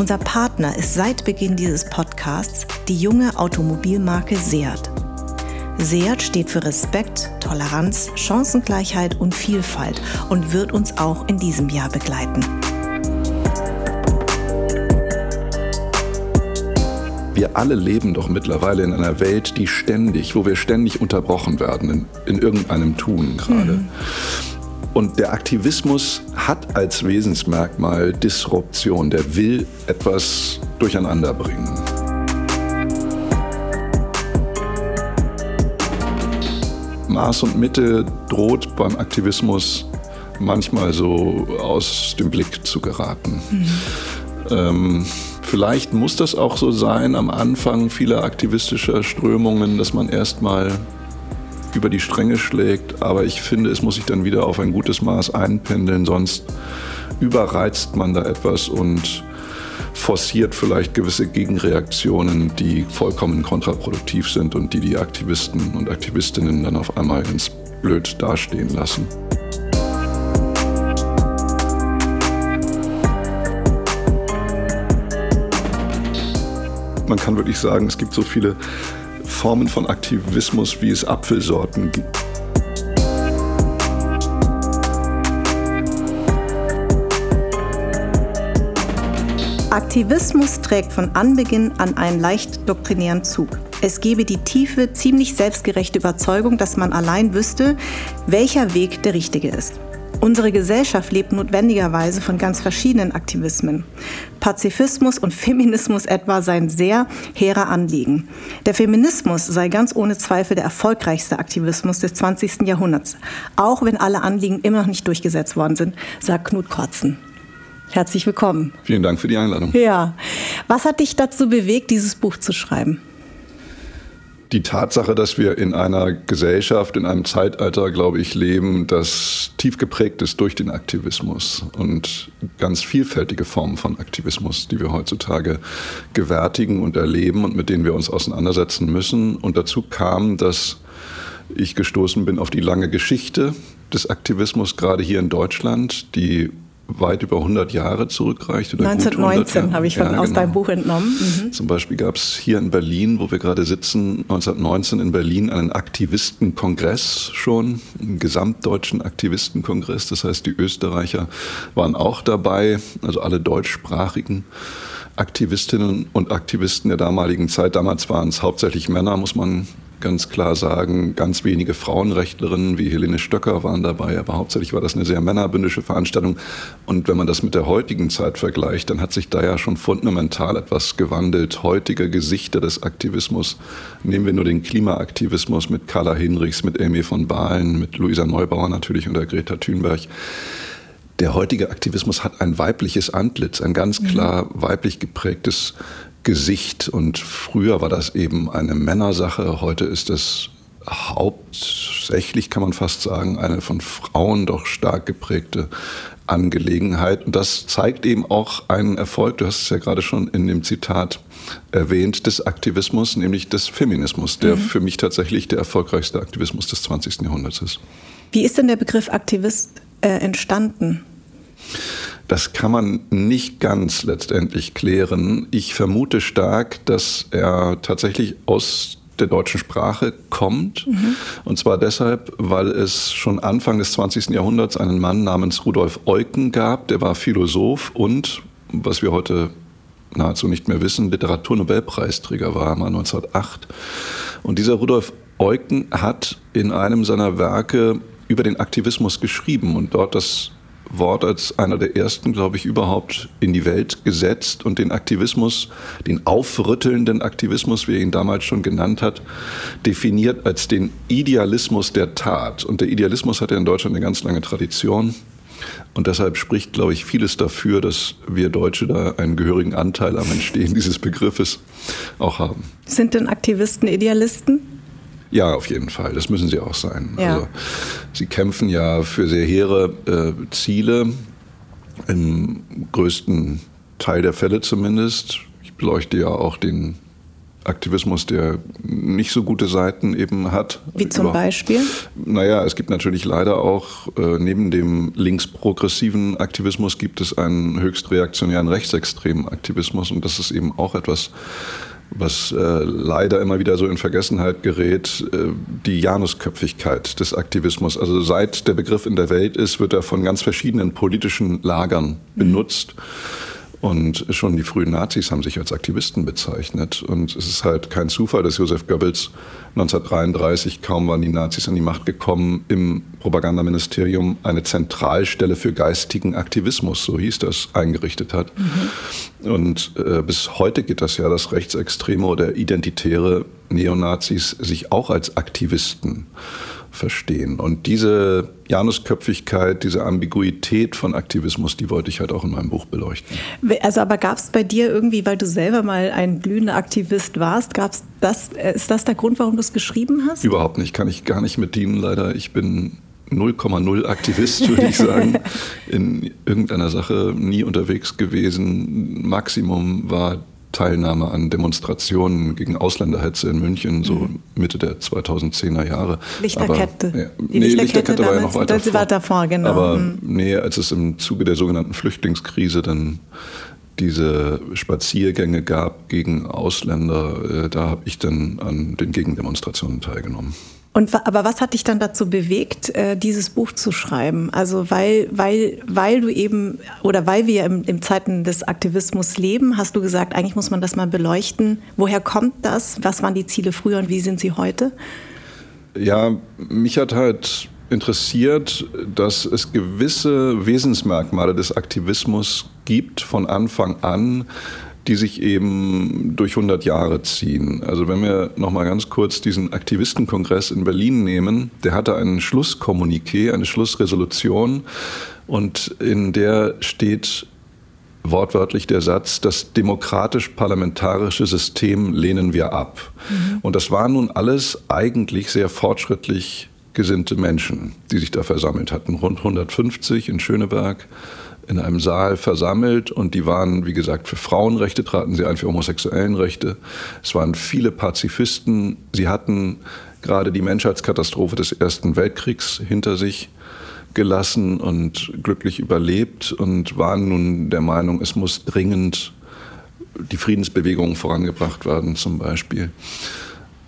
Unser Partner ist seit Beginn dieses Podcasts die junge Automobilmarke Seat. Seat steht für Respekt, Toleranz, Chancengleichheit und Vielfalt und wird uns auch in diesem Jahr begleiten. Wir alle leben doch mittlerweile in einer Welt, die ständig, wo wir ständig unterbrochen werden in, in irgendeinem Tun gerade. Mhm. Und der Aktivismus hat als Wesensmerkmal Disruption. Der will etwas durcheinander bringen. Maß und Mitte droht beim Aktivismus manchmal so aus dem Blick zu geraten. Mhm. Ähm, vielleicht muss das auch so sein am Anfang vieler aktivistischer Strömungen, dass man erstmal über die Stränge schlägt, aber ich finde, es muss sich dann wieder auf ein gutes Maß einpendeln, sonst überreizt man da etwas und forciert vielleicht gewisse Gegenreaktionen, die vollkommen kontraproduktiv sind und die die Aktivisten und Aktivistinnen dann auf einmal ganz blöd dastehen lassen. Man kann wirklich sagen, es gibt so viele Formen von Aktivismus, wie es Apfelsorten gibt. Aktivismus trägt von Anbeginn an einen leicht doktrinären Zug. Es gebe die tiefe, ziemlich selbstgerechte Überzeugung, dass man allein wüsste, welcher Weg der richtige ist. Unsere Gesellschaft lebt notwendigerweise von ganz verschiedenen Aktivismen. Pazifismus und Feminismus etwa seien sehr hehre Anliegen. Der Feminismus sei ganz ohne Zweifel der erfolgreichste Aktivismus des 20. Jahrhunderts, auch wenn alle Anliegen immer noch nicht durchgesetzt worden sind, sagt Knut Kotzen. Herzlich willkommen. Vielen Dank für die Einladung. Ja. Was hat dich dazu bewegt, dieses Buch zu schreiben? Die Tatsache, dass wir in einer Gesellschaft, in einem Zeitalter, glaube ich, leben, das tief geprägt ist durch den Aktivismus und ganz vielfältige Formen von Aktivismus, die wir heutzutage gewärtigen und erleben und mit denen wir uns auseinandersetzen müssen. Und dazu kam, dass ich gestoßen bin auf die lange Geschichte des Aktivismus, gerade hier in Deutschland, die weit über 100 Jahre zurückreicht. 1919 habe ich von, ja, aus genau. deinem Buch entnommen. Mhm. Zum Beispiel gab es hier in Berlin, wo wir gerade sitzen, 1919 in Berlin einen Aktivistenkongress schon, einen gesamtdeutschen Aktivistenkongress. Das heißt, die Österreicher waren auch dabei, also alle deutschsprachigen. Aktivistinnen und Aktivisten der damaligen Zeit, damals waren es hauptsächlich Männer, muss man ganz klar sagen, ganz wenige Frauenrechtlerinnen wie Helene Stöcker waren dabei, aber hauptsächlich war das eine sehr männerbündische Veranstaltung. Und wenn man das mit der heutigen Zeit vergleicht, dann hat sich da ja schon fundamental etwas gewandelt. Heutige Gesichter des Aktivismus, nehmen wir nur den Klimaaktivismus mit Carla Hinrichs, mit Amy von Bahlen, mit Luisa Neubauer natürlich und der Greta Thunberg der heutige Aktivismus hat ein weibliches Antlitz, ein ganz klar weiblich geprägtes Gesicht. Und früher war das eben eine Männersache, heute ist es hauptsächlich, kann man fast sagen, eine von Frauen doch stark geprägte Angelegenheit. Und das zeigt eben auch einen Erfolg, du hast es ja gerade schon in dem Zitat erwähnt, des Aktivismus, nämlich des Feminismus, der mhm. für mich tatsächlich der erfolgreichste Aktivismus des 20. Jahrhunderts ist. Wie ist denn der Begriff Aktivist äh, entstanden? Das kann man nicht ganz letztendlich klären. Ich vermute stark, dass er tatsächlich aus der deutschen Sprache kommt. Mhm. Und zwar deshalb, weil es schon Anfang des 20. Jahrhunderts einen Mann namens Rudolf Eucken gab, der war Philosoph und, was wir heute nahezu nicht mehr wissen, Literaturnobelpreisträger war, mal 1908. Und dieser Rudolf Eucken hat in einem seiner Werke über den Aktivismus geschrieben und dort das Wort als einer der ersten, glaube ich, überhaupt in die Welt gesetzt und den Aktivismus, den aufrüttelnden Aktivismus, wie er ihn damals schon genannt hat, definiert als den Idealismus der Tat. Und der Idealismus hat ja in Deutschland eine ganz lange Tradition. Und deshalb spricht, glaube ich, vieles dafür, dass wir Deutsche da einen gehörigen Anteil am Entstehen dieses Begriffes auch haben. Sind denn Aktivisten Idealisten? Ja, auf jeden Fall. Das müssen sie auch sein. Ja. Also, sie kämpfen ja für sehr hehre äh, Ziele, im größten Teil der Fälle zumindest. Ich beleuchte ja auch den Aktivismus, der nicht so gute Seiten eben hat. Wie zum Über Beispiel? Naja, es gibt natürlich leider auch, äh, neben dem linksprogressiven Aktivismus gibt es einen höchst reaktionären rechtsextremen Aktivismus und das ist eben auch etwas, was äh, leider immer wieder so in Vergessenheit gerät, äh, die Janusköpfigkeit des Aktivismus. Also seit der Begriff in der Welt ist, wird er von ganz verschiedenen politischen Lagern benutzt. Mhm. Und schon die frühen Nazis haben sich als Aktivisten bezeichnet. Und es ist halt kein Zufall, dass Josef Goebbels 1933, kaum waren die Nazis an die Macht gekommen, im Propagandaministerium eine Zentralstelle für geistigen Aktivismus, so hieß das, eingerichtet hat. Mhm. Und äh, bis heute geht das ja, dass Rechtsextreme oder identitäre Neonazis sich auch als Aktivisten verstehen. Und diese Janusköpfigkeit, diese Ambiguität von Aktivismus, die wollte ich halt auch in meinem Buch beleuchten. Also aber gab es bei dir irgendwie, weil du selber mal ein glühender Aktivist warst, gab's das, ist das der Grund, warum du es geschrieben hast? Überhaupt nicht, kann ich gar nicht mit dienen leider. Ich bin 0,0 Aktivist, würde ich sagen, in irgendeiner Sache nie unterwegs gewesen. Maximum war Teilnahme an Demonstrationen gegen Ausländerhetze in München, so mhm. Mitte der 2010er Jahre. Lichterkette. Aber, ja, Die nee, Lichterkette, Lichterkette war ja noch weiter vor. weiter vor. genau. Aber mhm. nee, als es im Zuge der sogenannten Flüchtlingskrise dann diese Spaziergänge gab gegen Ausländer, äh, da habe ich dann an den Gegendemonstrationen teilgenommen. Und aber was hat dich dann dazu bewegt, äh, dieses Buch zu schreiben? Also weil, weil, weil du eben oder weil wir im, im Zeiten des Aktivismus leben, hast du gesagt, eigentlich muss man das mal beleuchten. Woher kommt das? Was waren die Ziele früher und wie sind sie heute? Ja, mich hat halt interessiert, dass es gewisse Wesensmerkmale des Aktivismus gibt von Anfang an, die sich eben durch 100 Jahre ziehen. Also wenn wir noch mal ganz kurz diesen Aktivistenkongress in Berlin nehmen, der hatte einen Schlusskommuniqué, eine Schlussresolution und in der steht wortwörtlich der Satz, das demokratisch-parlamentarische System lehnen wir ab. Mhm. Und das waren nun alles eigentlich sehr fortschrittlich gesinnte Menschen, die sich da versammelt hatten. Rund 150 in Schöneberg in einem Saal versammelt und die waren, wie gesagt, für Frauenrechte, traten sie ein, für homosexuellen Rechte. Es waren viele Pazifisten. Sie hatten gerade die Menschheitskatastrophe des Ersten Weltkriegs hinter sich gelassen und glücklich überlebt und waren nun der Meinung, es muss dringend die Friedensbewegung vorangebracht werden zum Beispiel.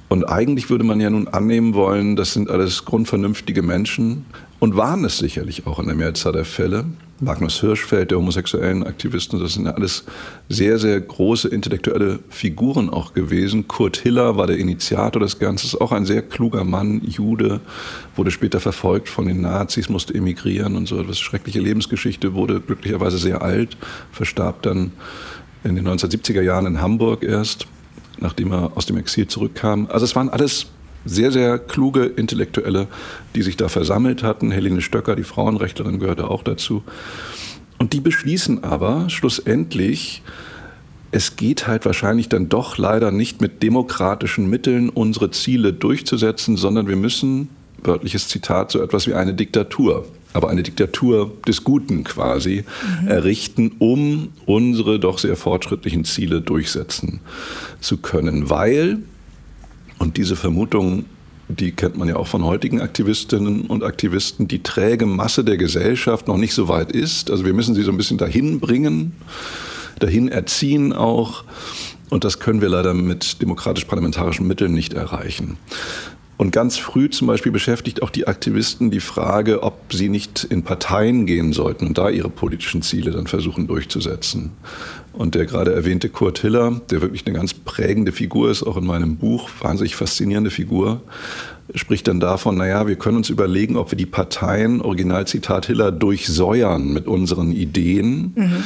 Und eigentlich würde man ja nun annehmen wollen, das sind alles grundvernünftige Menschen und waren es sicherlich auch in der Mehrzahl der Fälle. Magnus Hirschfeld, der homosexuellen Aktivisten, das sind ja alles sehr, sehr große intellektuelle Figuren auch gewesen. Kurt Hiller war der Initiator des Ganzen, auch ein sehr kluger Mann, Jude, wurde später verfolgt von den Nazis, musste emigrieren und so. Das schreckliche Lebensgeschichte, wurde glücklicherweise sehr alt, verstarb dann in den 1970er Jahren in Hamburg erst, nachdem er aus dem Exil zurückkam. Also es waren alles sehr, sehr kluge Intellektuelle, die sich da versammelt hatten. Helene Stöcker, die Frauenrechtlerin, gehörte auch dazu. Und die beschließen aber schlussendlich, es geht halt wahrscheinlich dann doch leider nicht mit demokratischen Mitteln unsere Ziele durchzusetzen, sondern wir müssen, wörtliches Zitat, so etwas wie eine Diktatur, aber eine Diktatur des Guten quasi, mhm. errichten, um unsere doch sehr fortschrittlichen Ziele durchsetzen zu können. Weil und diese Vermutung, die kennt man ja auch von heutigen Aktivistinnen und Aktivisten, die träge Masse der Gesellschaft noch nicht so weit ist. Also wir müssen sie so ein bisschen dahin bringen, dahin erziehen auch. Und das können wir leider mit demokratisch-parlamentarischen Mitteln nicht erreichen. Und ganz früh zum Beispiel beschäftigt auch die Aktivisten die Frage, ob sie nicht in Parteien gehen sollten und da ihre politischen Ziele dann versuchen durchzusetzen. Und der gerade erwähnte Kurt Hiller, der wirklich eine ganz prägende Figur ist, auch in meinem Buch, wahnsinnig faszinierende Figur, spricht dann davon, naja, wir können uns überlegen, ob wir die Parteien, Originalzitat Hiller, durchsäuern mit unseren Ideen. Mhm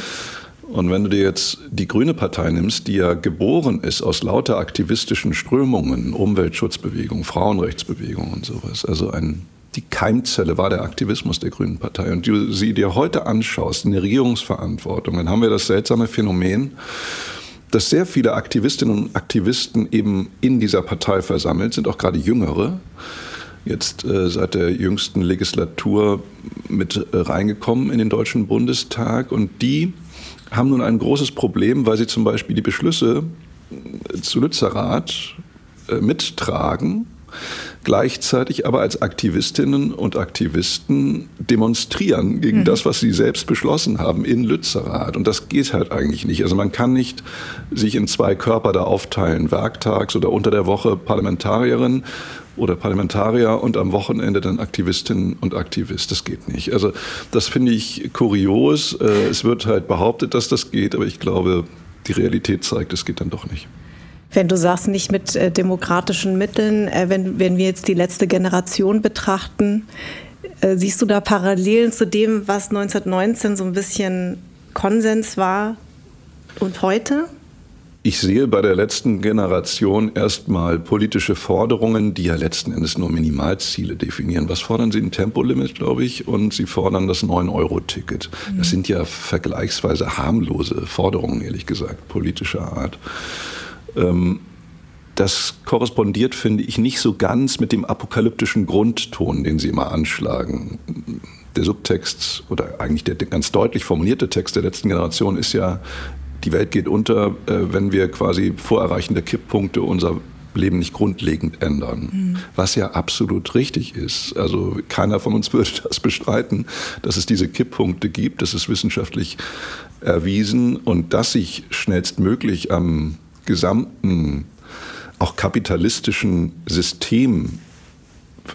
und wenn du dir jetzt die Grüne Partei nimmst, die ja geboren ist aus lauter aktivistischen Strömungen, Umweltschutzbewegung, Frauenrechtsbewegung und sowas, also ein die Keimzelle war der Aktivismus der Grünen Partei. Und du sie dir heute anschaust, in der Regierungsverantwortung, dann haben wir das seltsame Phänomen, dass sehr viele Aktivistinnen und Aktivisten eben in dieser Partei versammelt sind, auch gerade jüngere, jetzt äh, seit der jüngsten Legislatur mit äh, reingekommen in den Deutschen Bundestag. Und die haben nun ein großes Problem, weil sie zum Beispiel die Beschlüsse zu Lützerath äh, mittragen gleichzeitig aber als Aktivistinnen und Aktivisten demonstrieren gegen mhm. das, was sie selbst beschlossen haben in Lützerath. Und das geht halt eigentlich nicht. Also man kann nicht sich in zwei Körper da aufteilen, werktags oder unter der Woche Parlamentarierin oder Parlamentarier und am Wochenende dann Aktivistinnen und Aktivist. Das geht nicht. Also das finde ich kurios. Äh, es wird halt behauptet, dass das geht, aber ich glaube, die Realität zeigt, es geht dann doch nicht. Wenn du sagst, nicht mit äh, demokratischen Mitteln, äh, wenn, wenn wir jetzt die letzte Generation betrachten, siehst du da Parallelen zu dem, was 1919 so ein bisschen Konsens war und heute? Ich sehe bei der letzten Generation erstmal politische Forderungen, die ja letzten Endes nur Minimalziele definieren. Was fordern sie? Ein Tempolimit, glaube ich, und sie fordern das 9-Euro-Ticket. Mhm. Das sind ja vergleichsweise harmlose Forderungen, ehrlich gesagt, politischer Art. Ähm, das korrespondiert, finde ich, nicht so ganz mit dem apokalyptischen Grundton, den Sie immer anschlagen. Der Subtext oder eigentlich der ganz deutlich formulierte Text der letzten Generation ist ja, die Welt geht unter, äh, wenn wir quasi vor Erreichen der Kipppunkte unser Leben nicht grundlegend ändern. Mhm. Was ja absolut richtig ist. Also keiner von uns würde das bestreiten, dass es diese Kipppunkte gibt. Das ist wissenschaftlich erwiesen und dass sich schnellstmöglich am gesamten, auch kapitalistischen System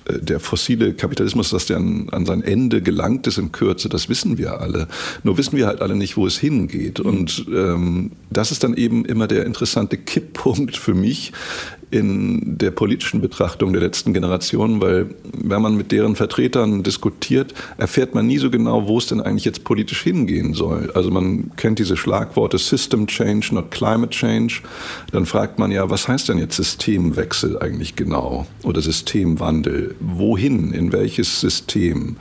der fossile Kapitalismus, dass der an, an, sein Ende gelangt ist in Kürze, das wissen wir alle. Nur wissen wir halt alle nicht, wo es hingeht. Und ähm, das ist dann eben immer der interessante Kipppunkt für mich, in der politischen Betrachtung der letzten Generation, weil wenn man mit deren Vertretern diskutiert, erfährt man nie so genau, wo es denn eigentlich jetzt politisch hingehen soll. Also man kennt diese Schlagworte System Change, not Climate Change. Dann fragt man ja, was heißt denn jetzt Systemwechsel eigentlich genau oder Systemwandel? Wohin? In welches System?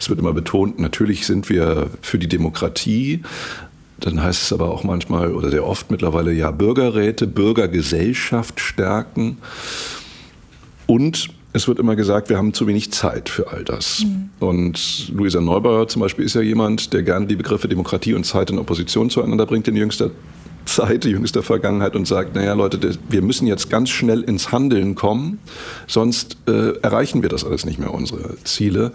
Es wird immer betont, natürlich sind wir für die Demokratie, dann heißt es aber auch manchmal oder sehr oft mittlerweile ja Bürgerräte, Bürgergesellschaft stärken. Und es wird immer gesagt, wir haben zu wenig Zeit für all das. Mhm. Und Luisa Neubauer zum Beispiel ist ja jemand, der gerne die Begriffe Demokratie und Zeit in Opposition zueinander bringt in jüngster Zeit, jüngster Vergangenheit und sagt, naja Leute, wir müssen jetzt ganz schnell ins Handeln kommen, sonst äh, erreichen wir das alles nicht mehr, unsere Ziele.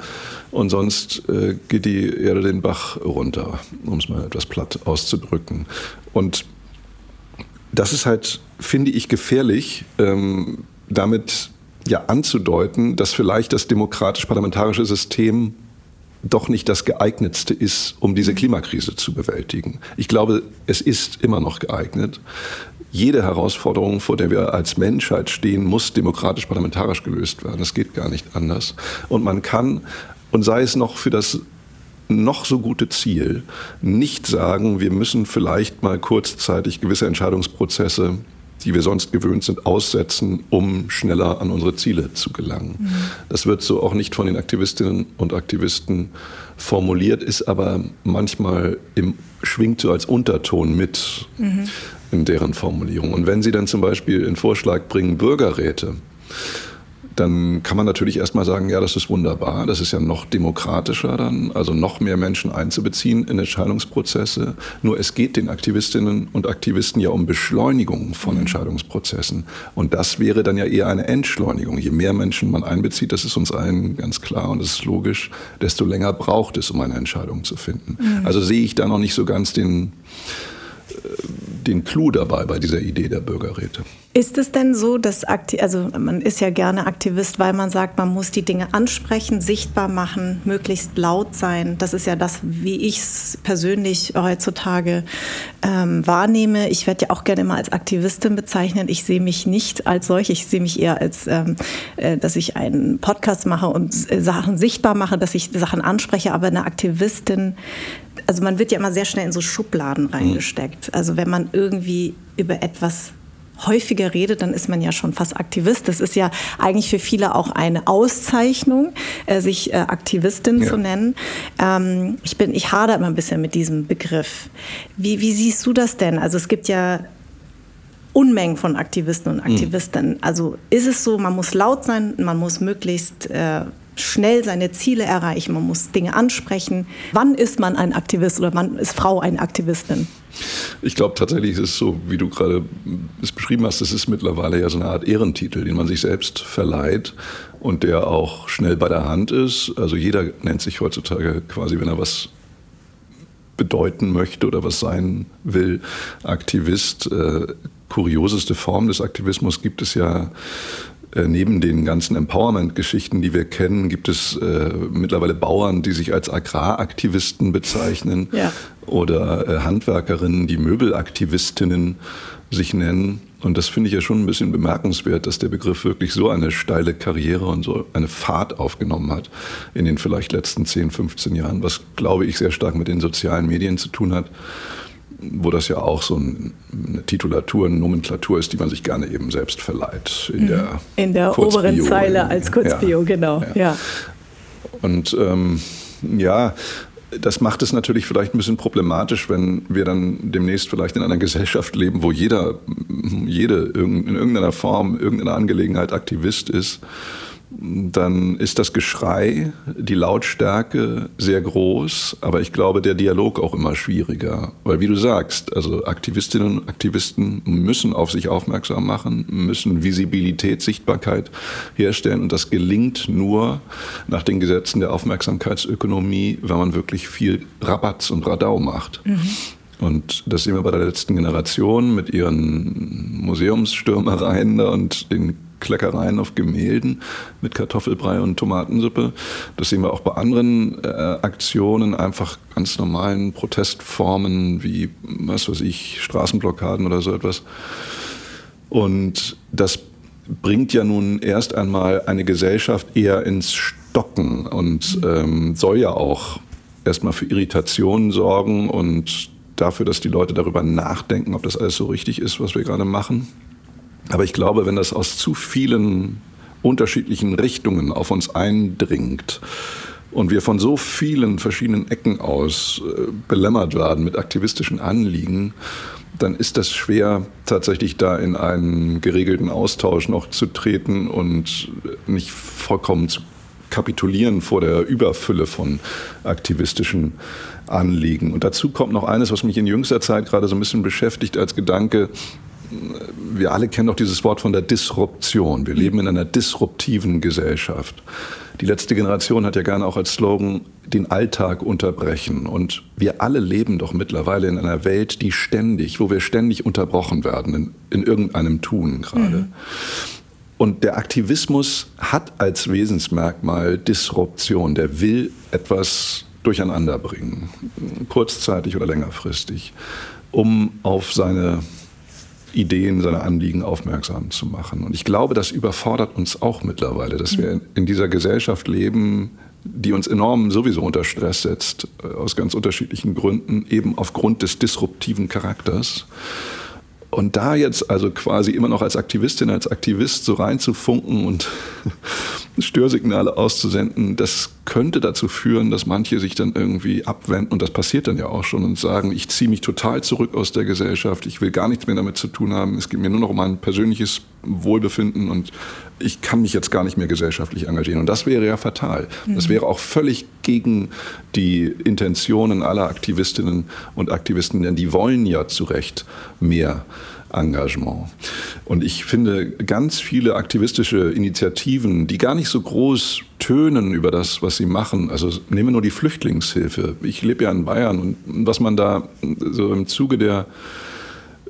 Und sonst äh, geht die Erde den Bach runter, um es mal etwas platt auszudrücken. Und das ist halt, finde ich, gefährlich, ähm, damit ja anzudeuten, dass vielleicht das demokratisch-parlamentarische System doch nicht das geeignetste ist, um diese Klimakrise zu bewältigen. Ich glaube, es ist immer noch geeignet. Jede Herausforderung, vor der wir als Menschheit stehen, muss demokratisch-parlamentarisch gelöst werden. Das geht gar nicht anders. Und man kann, und sei es noch für das noch so gute Ziel, nicht sagen, wir müssen vielleicht mal kurzzeitig gewisse Entscheidungsprozesse die wir sonst gewöhnt sind, aussetzen, um schneller an unsere Ziele zu gelangen. Mhm. Das wird so auch nicht von den Aktivistinnen und Aktivisten formuliert, ist aber manchmal im, schwingt so als Unterton mit mhm. in deren Formulierung. Und wenn sie dann zum Beispiel in Vorschlag bringen, Bürgerräte, dann kann man natürlich erstmal sagen, ja, das ist wunderbar, das ist ja noch demokratischer dann, also noch mehr Menschen einzubeziehen in Entscheidungsprozesse. Nur es geht den Aktivistinnen und Aktivisten ja um Beschleunigung von mhm. Entscheidungsprozessen. Und das wäre dann ja eher eine Entschleunigung. Je mehr Menschen man einbezieht, das ist uns allen ganz klar und das ist logisch, desto länger braucht es, um eine Entscheidung zu finden. Mhm. Also sehe ich da noch nicht so ganz den, den Clou dabei bei dieser Idee der Bürgerräte. Ist es denn so, dass Akti also man ist ja gerne Aktivist, weil man sagt, man muss die Dinge ansprechen, sichtbar machen, möglichst laut sein. Das ist ja das, wie ich es persönlich heutzutage ähm, wahrnehme. Ich werde ja auch gerne immer als Aktivistin bezeichnet. Ich sehe mich nicht als solche. Ich sehe mich eher als, ähm, äh, dass ich einen Podcast mache und äh, Sachen sichtbar mache, dass ich Sachen anspreche. Aber eine Aktivistin, also man wird ja immer sehr schnell in so Schubladen reingesteckt. Also wenn man irgendwie über etwas häufiger redet, dann ist man ja schon fast Aktivist. Das ist ja eigentlich für viele auch eine Auszeichnung, äh, sich äh, Aktivistin ja. zu nennen. Ähm, ich bin, ich hader immer ein bisschen mit diesem Begriff. Wie, wie siehst du das denn? Also es gibt ja Unmengen von Aktivisten und. Aktivistinnen. Mhm. Also ist es so, man muss laut sein, man muss möglichst äh, schnell seine Ziele erreichen, man muss Dinge ansprechen. Wann ist man ein Aktivist oder wann ist Frau eine Aktivistin? Ich glaube tatsächlich ist es so, wie du gerade es beschrieben hast, das ist mittlerweile ja so eine Art Ehrentitel, den man sich selbst verleiht und der auch schnell bei der Hand ist. Also jeder nennt sich heutzutage quasi, wenn er was bedeuten möchte oder was sein will, Aktivist. Äh, kurioseste Form des Aktivismus gibt es ja neben den ganzen Empowerment-Geschichten, die wir kennen, gibt es äh, mittlerweile Bauern, die sich als Agraraktivisten bezeichnen ja. oder äh, Handwerkerinnen, die Möbelaktivistinnen sich nennen. Und das finde ich ja schon ein bisschen bemerkenswert, dass der Begriff wirklich so eine steile Karriere und so eine Fahrt aufgenommen hat in den vielleicht letzten 10, 15 Jahren, was, glaube ich, sehr stark mit den sozialen Medien zu tun hat wo das ja auch so eine Titulatur, eine Nomenklatur ist, die man sich gerne eben selbst verleiht. In der, mhm. in der oberen Zeile als Kurzbio, ja, genau. Ja. ja. Und ähm, ja, das macht es natürlich vielleicht ein bisschen problematisch, wenn wir dann demnächst vielleicht in einer Gesellschaft leben, wo jeder, jede in irgendeiner Form, irgendeiner Angelegenheit Aktivist ist dann ist das Geschrei, die Lautstärke sehr groß, aber ich glaube, der Dialog auch immer schwieriger. Weil wie du sagst, also Aktivistinnen und Aktivisten müssen auf sich aufmerksam machen, müssen Visibilität, Sichtbarkeit herstellen und das gelingt nur nach den Gesetzen der Aufmerksamkeitsökonomie, wenn man wirklich viel Rabatz und Radau macht. Mhm. Und das sehen wir bei der letzten Generation mit ihren Museumsstürmereien und den Kleckereien auf Gemälden mit Kartoffelbrei und Tomatensuppe. Das sehen wir auch bei anderen äh, Aktionen, einfach ganz normalen Protestformen wie, was weiß ich, Straßenblockaden oder so etwas. Und das bringt ja nun erst einmal eine Gesellschaft eher ins Stocken und ähm, soll ja auch erstmal für Irritationen sorgen und dafür, dass die Leute darüber nachdenken, ob das alles so richtig ist, was wir gerade machen. Aber ich glaube, wenn das aus zu vielen unterschiedlichen Richtungen auf uns eindringt und wir von so vielen verschiedenen Ecken aus äh, belämmert werden mit aktivistischen Anliegen, dann ist das schwer, tatsächlich da in einen geregelten Austausch noch zu treten und nicht vollkommen zu kapitulieren vor der Überfülle von aktivistischen Anliegen. Und dazu kommt noch eines, was mich in jüngster Zeit gerade so ein bisschen beschäftigt als Gedanke, wir alle kennen doch dieses Wort von der Disruption. Wir leben in einer disruptiven Gesellschaft. Die letzte Generation hat ja gerne auch als Slogan den Alltag unterbrechen. Und wir alle leben doch mittlerweile in einer Welt, die ständig, wo wir ständig unterbrochen werden, in, in irgendeinem Tun gerade. Mhm. Und der Aktivismus hat als Wesensmerkmal Disruption. Der will etwas durcheinander bringen, kurzzeitig oder längerfristig, um auf seine Ideen, seine Anliegen aufmerksam zu machen. Und ich glaube, das überfordert uns auch mittlerweile, dass wir in dieser Gesellschaft leben, die uns enorm sowieso unter Stress setzt, äh, aus ganz unterschiedlichen Gründen, eben aufgrund des disruptiven Charakters. Und da jetzt also quasi immer noch als Aktivistin, als Aktivist so reinzufunken und Störsignale auszusenden, das könnte dazu führen, dass manche sich dann irgendwie abwenden. Und das passiert dann ja auch schon und sagen, ich ziehe mich total zurück aus der Gesellschaft, ich will gar nichts mehr damit zu tun haben, es geht mir nur noch um mein persönliches Wohlbefinden und ich kann mich jetzt gar nicht mehr gesellschaftlich engagieren. Und das wäre ja fatal. Das mhm. wäre auch völlig gegen die Intentionen aller Aktivistinnen und Aktivisten, denn die wollen ja zu Recht mehr Engagement. Und ich finde ganz viele aktivistische Initiativen, die gar nicht so groß tönen über das, was sie machen. Also nehmen wir nur die Flüchtlingshilfe. Ich lebe ja in Bayern und was man da so im Zuge der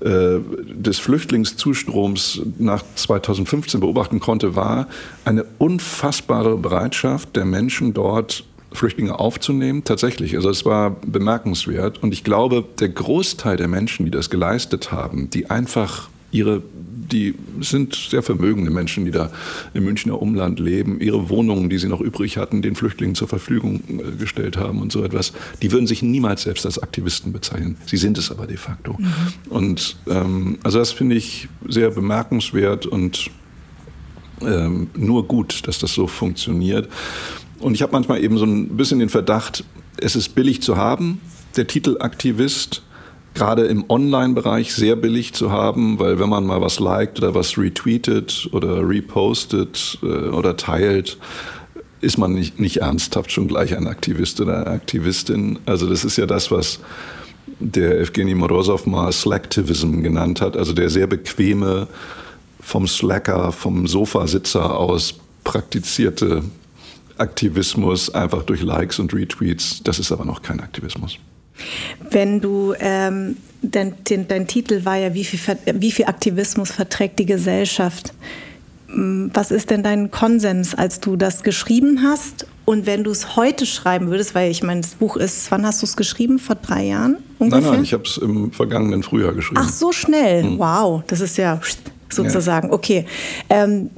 des Flüchtlingszustroms nach 2015 beobachten konnte, war eine unfassbare Bereitschaft der Menschen dort Flüchtlinge aufzunehmen. Tatsächlich, also es war bemerkenswert. Und ich glaube, der Großteil der Menschen, die das geleistet haben, die einfach ihre die sind sehr vermögende Menschen, die da im Münchner Umland leben, ihre Wohnungen, die sie noch übrig hatten, den Flüchtlingen zur Verfügung äh, gestellt haben und so etwas, die würden sich niemals selbst als Aktivisten bezeichnen. Sie sind es aber de facto. Mhm. Und ähm, also das finde ich sehr bemerkenswert und ähm, nur gut, dass das so funktioniert. Und ich habe manchmal eben so ein bisschen den Verdacht, es ist billig zu haben, der Titel Aktivist gerade im Online-Bereich sehr billig zu haben, weil wenn man mal was liked oder was retweetet oder repostet äh, oder teilt, ist man nicht, nicht ernsthaft schon gleich ein Aktivist oder eine Aktivistin. Also das ist ja das, was der Evgeny Morozov mal Slacktivism genannt hat, also der sehr bequeme, vom Slacker, vom Sofasitzer aus praktizierte Aktivismus einfach durch Likes und Retweets. Das ist aber noch kein Aktivismus. Wenn du, ähm, dein, dein, Titel war ja, wie viel, wie viel Aktivismus verträgt die Gesellschaft? Was ist denn dein Konsens, als du das geschrieben hast? Und wenn du es heute schreiben würdest, weil ich meine, das Buch ist, wann hast du es geschrieben? Vor drei Jahren ungefähr? Nein, nein, ich habe es im vergangenen Frühjahr geschrieben. Ach, so schnell. Hm. Wow, das ist ja sozusagen. Ja. Okay. Ähm,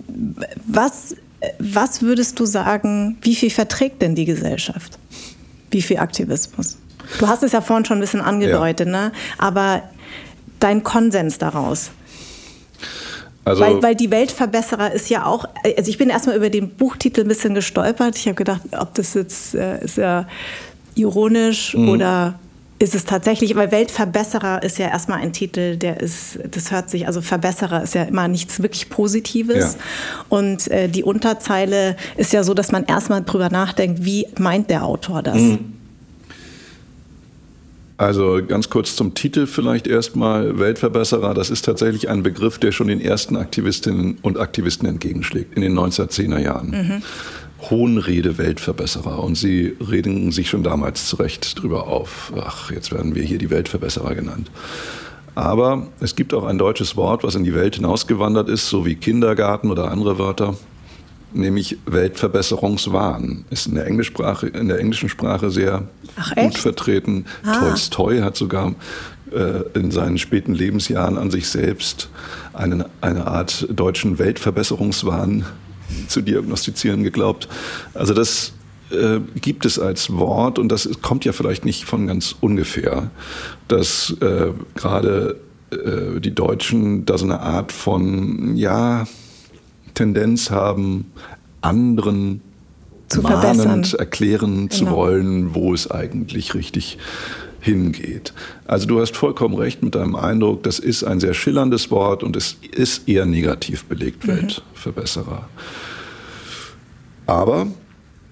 was, was würdest du sagen, wie viel verträgt denn die Gesellschaft? Wie viel Aktivismus? Du hast es ja vorhin schon ein bisschen angedeutet, ja. ne? aber dein Konsens daraus. Also, weil, weil die Weltverbesserer ist ja auch, also ich bin erstmal über den Buchtitel ein bisschen gestolpert. Ich habe gedacht, ob das jetzt äh, ist ja ironisch mhm. oder ist es tatsächlich, weil Weltverbesserer ist ja erstmal ein Titel, der ist, das hört sich, also Verbesserer ist ja immer nichts wirklich Positives. Ja. Und äh, die Unterzeile ist ja so, dass man erstmal drüber nachdenkt, wie meint der Autor das? Mhm. Also ganz kurz zum Titel vielleicht erstmal. Weltverbesserer, das ist tatsächlich ein Begriff, der schon den ersten Aktivistinnen und Aktivisten entgegenschlägt in den 1910er Jahren. Mhm. Hohnrede Weltverbesserer. Und sie reden sich schon damals zurecht drüber auf. Ach, jetzt werden wir hier die Weltverbesserer genannt. Aber es gibt auch ein deutsches Wort, was in die Welt hinausgewandert ist, so wie Kindergarten oder andere Wörter nämlich Weltverbesserungswahn. Ist in der, Englischsprache, in der englischen Sprache sehr Ach, gut vertreten. Ah. Tolstoi hat sogar äh, in seinen späten Lebensjahren an sich selbst eine, eine Art deutschen Weltverbesserungswahn zu diagnostizieren geglaubt. Also das äh, gibt es als Wort und das kommt ja vielleicht nicht von ganz ungefähr, dass äh, gerade äh, die Deutschen da so eine Art von, ja, Tendenz haben, anderen zu mahnend erklären genau. zu wollen, wo es eigentlich richtig hingeht. Also du hast vollkommen recht mit deinem Eindruck, das ist ein sehr schillerndes Wort und es ist eher negativ belegt, mhm. Weltverbesserer. Aber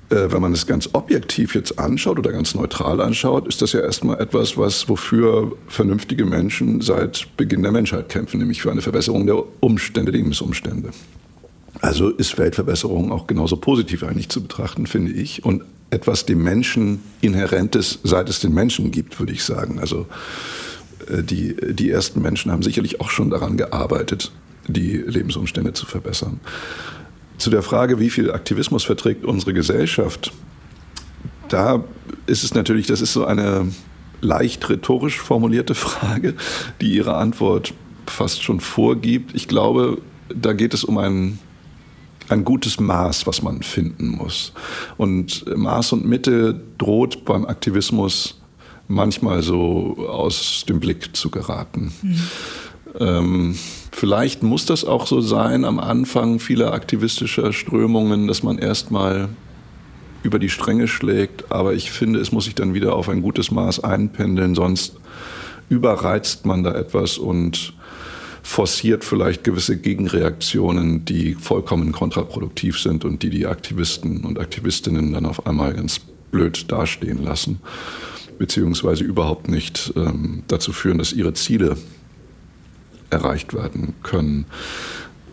äh, wenn man es ganz objektiv jetzt anschaut oder ganz neutral anschaut, ist das ja erstmal etwas, was wofür vernünftige Menschen seit Beginn der Menschheit kämpfen, nämlich für eine Verbesserung der Umstände, der Lebensumstände. Also ist Weltverbesserung auch genauso positiv eigentlich zu betrachten, finde ich. Und etwas dem Menschen Inhärentes, seit es den Menschen gibt, würde ich sagen. Also äh, die, die ersten Menschen haben sicherlich auch schon daran gearbeitet, die Lebensumstände zu verbessern. Zu der Frage, wie viel Aktivismus verträgt unsere Gesellschaft, da ist es natürlich, das ist so eine leicht rhetorisch formulierte Frage, die ihre Antwort fast schon vorgibt. Ich glaube, da geht es um ein ein gutes Maß, was man finden muss. Und Maß und Mitte droht beim Aktivismus manchmal so aus dem Blick zu geraten. Mhm. Ähm, vielleicht muss das auch so sein am Anfang vieler aktivistischer Strömungen, dass man erstmal über die Stränge schlägt, aber ich finde, es muss sich dann wieder auf ein gutes Maß einpendeln, sonst überreizt man da etwas und forciert vielleicht gewisse Gegenreaktionen, die vollkommen kontraproduktiv sind und die die Aktivisten und Aktivistinnen dann auf einmal ganz blöd dastehen lassen, beziehungsweise überhaupt nicht ähm, dazu führen, dass ihre Ziele erreicht werden können.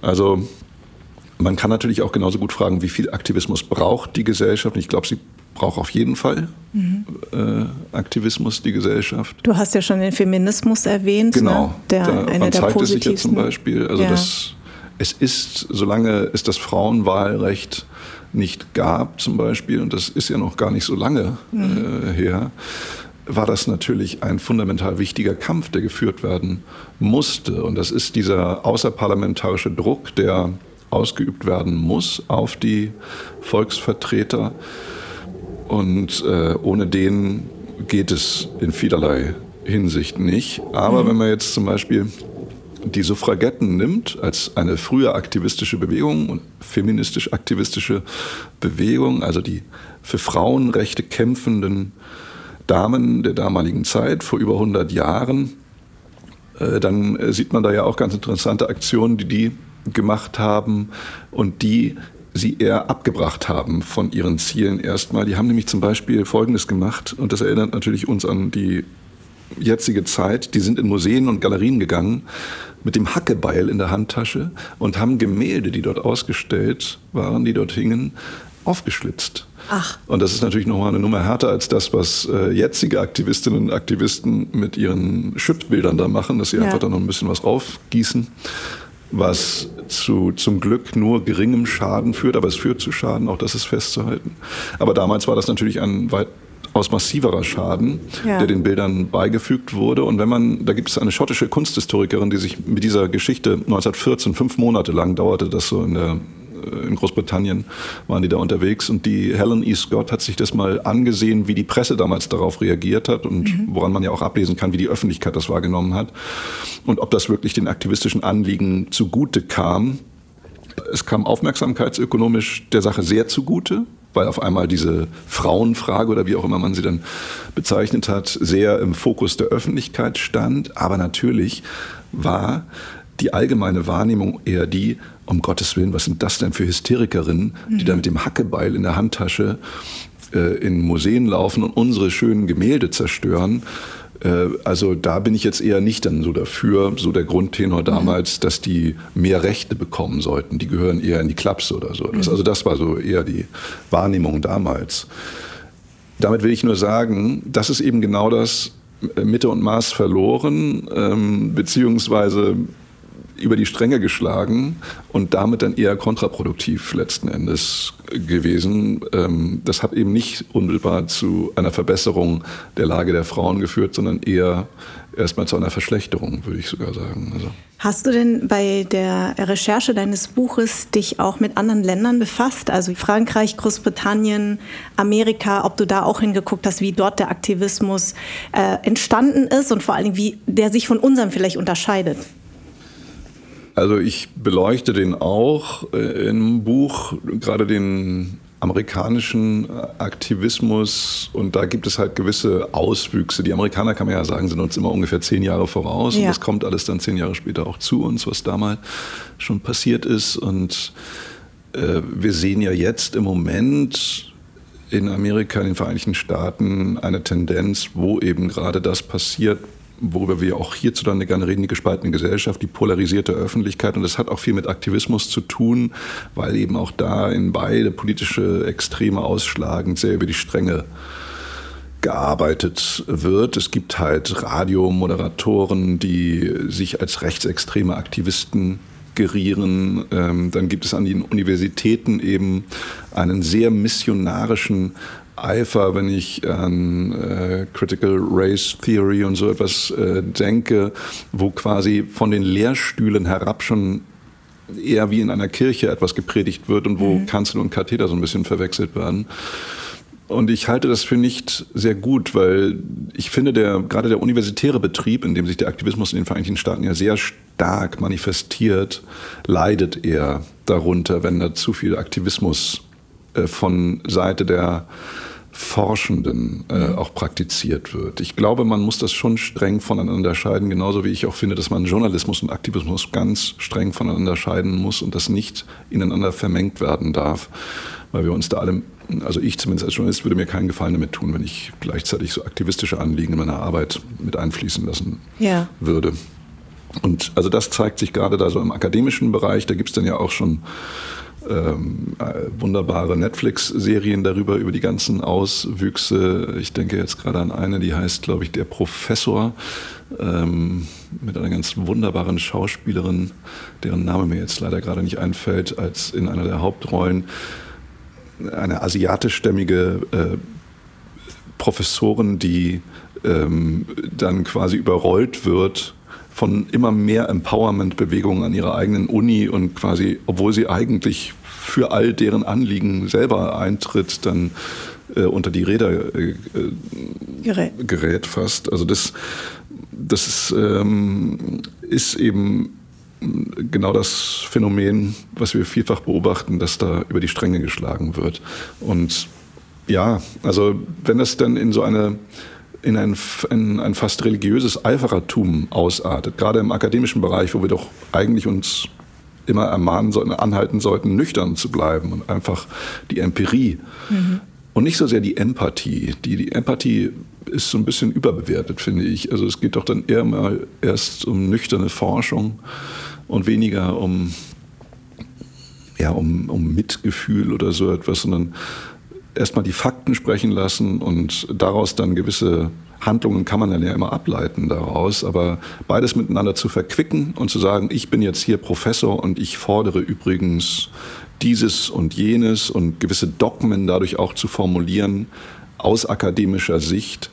Also man kann natürlich auch genauso gut fragen, wie viel Aktivismus braucht die Gesellschaft. Ich glaube, sie braucht auf jeden Fall mhm. äh, Aktivismus, die Gesellschaft. Du hast ja schon den Feminismus erwähnt. Ne? Genau, ne? der, da, eine der zeigt es sich ja zum Beispiel. Also ja. das, es ist, solange es das Frauenwahlrecht nicht gab zum Beispiel, und das ist ja noch gar nicht so lange mhm. äh, her, war das natürlich ein fundamental wichtiger Kampf, der geführt werden musste. Und das ist dieser außerparlamentarische Druck, der ausgeübt werden muss auf die Volksvertreter. Und äh, ohne den geht es in vielerlei Hinsicht nicht. Aber mhm. wenn man jetzt zum Beispiel die Suffragetten nimmt als eine frühe aktivistische Bewegung und feministisch-aktivistische Bewegung, also die für Frauenrechte kämpfenden Damen der damaligen Zeit, vor über 100 Jahren, äh, dann äh, sieht man da ja auch ganz interessante Aktionen, die die gemacht haben und die sie eher abgebracht haben von ihren Zielen erstmal. Die haben nämlich zum Beispiel Folgendes gemacht und das erinnert natürlich uns an die jetzige Zeit. Die sind in Museen und Galerien gegangen mit dem Hackebeil in der Handtasche und haben Gemälde, die dort ausgestellt waren, die dort hingen, aufgeschlitzt. Ach. Und das ist natürlich nochmal eine Nummer härter als das, was äh, jetzige Aktivistinnen und Aktivisten mit ihren Schüttbildern da machen, dass sie ja. einfach da noch ein bisschen was raufgießen, was zu, zum Glück nur geringem Schaden führt, aber es führt zu Schaden, auch das ist festzuhalten. Aber damals war das natürlich ein weit aus massiverer Schaden, ja. der den Bildern beigefügt wurde. Und wenn man, da gibt es eine schottische Kunsthistorikerin, die sich mit dieser Geschichte 1914, fünf Monate lang dauerte das so in der in Großbritannien waren die da unterwegs und die Helen E. Scott hat sich das mal angesehen, wie die Presse damals darauf reagiert hat und mhm. woran man ja auch ablesen kann, wie die Öffentlichkeit das wahrgenommen hat und ob das wirklich den aktivistischen Anliegen zugute kam. Es kam aufmerksamkeitsökonomisch der Sache sehr zugute weil auf einmal diese Frauenfrage oder wie auch immer man sie dann bezeichnet hat, sehr im Fokus der Öffentlichkeit stand. Aber natürlich war die allgemeine Wahrnehmung eher die, um Gottes Willen, was sind das denn für Hysterikerinnen, die mhm. da mit dem Hackebeil in der Handtasche äh, in Museen laufen und unsere schönen Gemälde zerstören. Äh, also da bin ich jetzt eher nicht dann so dafür, so der Grundtenor mhm. damals, dass die mehr Rechte bekommen sollten. Die gehören eher in die Klaps oder so. Mhm. Also das war so eher die Wahrnehmung damals. Damit will ich nur sagen, das ist eben genau das äh, Mitte und Maß verloren, ähm, beziehungsweise über die Stränge geschlagen und damit dann eher kontraproduktiv letzten Endes gewesen. Ähm, das hat eben nicht unmittelbar zu einer Verbesserung der Lage der Frauen geführt, sondern eher erstmal zu einer Verschlechterung, würde ich sogar sagen. Also. Hast du denn bei der Recherche deines Buches dich auch mit anderen Ländern befasst? Also Frankreich, Großbritannien, Amerika, ob du da auch hingeguckt hast, wie dort der Aktivismus äh, entstanden ist und vor allen Dingen, wie der sich von unserem vielleicht unterscheidet? Also ich beleuchte den auch äh, im Buch, gerade den amerikanischen Aktivismus und da gibt es halt gewisse Auswüchse. Die Amerikaner, kann man ja sagen, sind uns immer ungefähr zehn Jahre voraus ja. und das kommt alles dann zehn Jahre später auch zu uns, was damals schon passiert ist. Und äh, wir sehen ja jetzt im Moment in Amerika, in den Vereinigten Staaten eine Tendenz, wo eben gerade das passiert, worüber wir auch hierzulande gerne reden, die gespaltene Gesellschaft, die polarisierte Öffentlichkeit. Und das hat auch viel mit Aktivismus zu tun, weil eben auch da in beide politische Extreme ausschlagend sehr über die Stränge gearbeitet wird. Es gibt halt Radiomoderatoren, die sich als rechtsextreme Aktivisten gerieren. Ähm, dann gibt es an den Universitäten eben einen sehr missionarischen Eifer, wenn ich an äh, Critical Race Theory und so etwas äh, denke, wo quasi von den Lehrstühlen herab schon eher wie in einer Kirche etwas gepredigt wird und wo mhm. Kanzel und Katheter so ein bisschen verwechselt werden. Und ich halte das für nicht sehr gut, weil ich finde, der, gerade der universitäre Betrieb, in dem sich der Aktivismus in den Vereinigten Staaten ja sehr stark manifestiert, leidet eher darunter, wenn da zu viel Aktivismus von Seite der Forschenden äh, mhm. auch praktiziert wird. Ich glaube, man muss das schon streng voneinander scheiden, genauso wie ich auch finde, dass man Journalismus und Aktivismus ganz streng voneinander scheiden muss und das nicht ineinander vermengt werden darf, weil wir uns da alle, also ich zumindest als Journalist würde mir keinen Gefallen damit tun, wenn ich gleichzeitig so aktivistische Anliegen in meiner Arbeit mit einfließen lassen ja. würde. Und also das zeigt sich gerade da so im akademischen Bereich, da gibt es dann ja auch schon ähm, äh, wunderbare Netflix-Serien darüber, über die ganzen Auswüchse. Ich denke jetzt gerade an eine, die heißt, glaube ich, Der Professor, ähm, mit einer ganz wunderbaren Schauspielerin, deren Name mir jetzt leider gerade nicht einfällt, als in einer der Hauptrollen eine asiatischstämmige äh, Professorin, die ähm, dann quasi überrollt wird von immer mehr Empowerment-Bewegungen an ihrer eigenen Uni und quasi, obwohl sie eigentlich für all deren Anliegen selber eintritt, dann äh, unter die Räder äh, gerät. gerät fast. Also das, das ist, ähm, ist eben genau das Phänomen, was wir vielfach beobachten, dass da über die Stränge geschlagen wird. Und ja, also wenn das dann in so eine in ein, in ein fast religiöses Eiferertum ausartet, gerade im akademischen Bereich, wo wir doch eigentlich uns immer ermahnen sollten, anhalten sollten, nüchtern zu bleiben und einfach die Empirie mhm. und nicht so sehr die Empathie. Die, die Empathie ist so ein bisschen überbewertet, finde ich. Also es geht doch dann eher mal erst um nüchterne Forschung und weniger um, ja, um, um Mitgefühl oder so etwas, sondern erstmal die Fakten sprechen lassen und daraus dann gewisse Handlungen kann man dann ja immer ableiten daraus, aber beides miteinander zu verquicken und zu sagen, ich bin jetzt hier Professor und ich fordere übrigens dieses und jenes und gewisse Dogmen dadurch auch zu formulieren aus akademischer Sicht,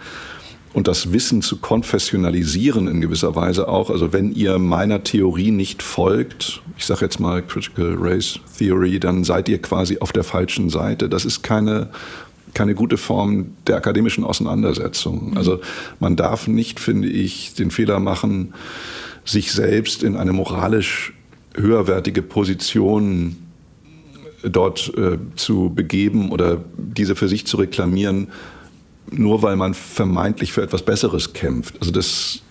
und das Wissen zu konfessionalisieren in gewisser Weise auch. Also wenn ihr meiner Theorie nicht folgt, ich sage jetzt mal Critical Race Theory, dann seid ihr quasi auf der falschen Seite. Das ist keine keine gute Form der akademischen Auseinandersetzung. Mhm. Also man darf nicht, finde ich, den Fehler machen, sich selbst in eine moralisch höherwertige Position dort äh, zu begeben oder diese für sich zu reklamieren, nur weil man vermeintlich für etwas Besseres kämpft. Also das,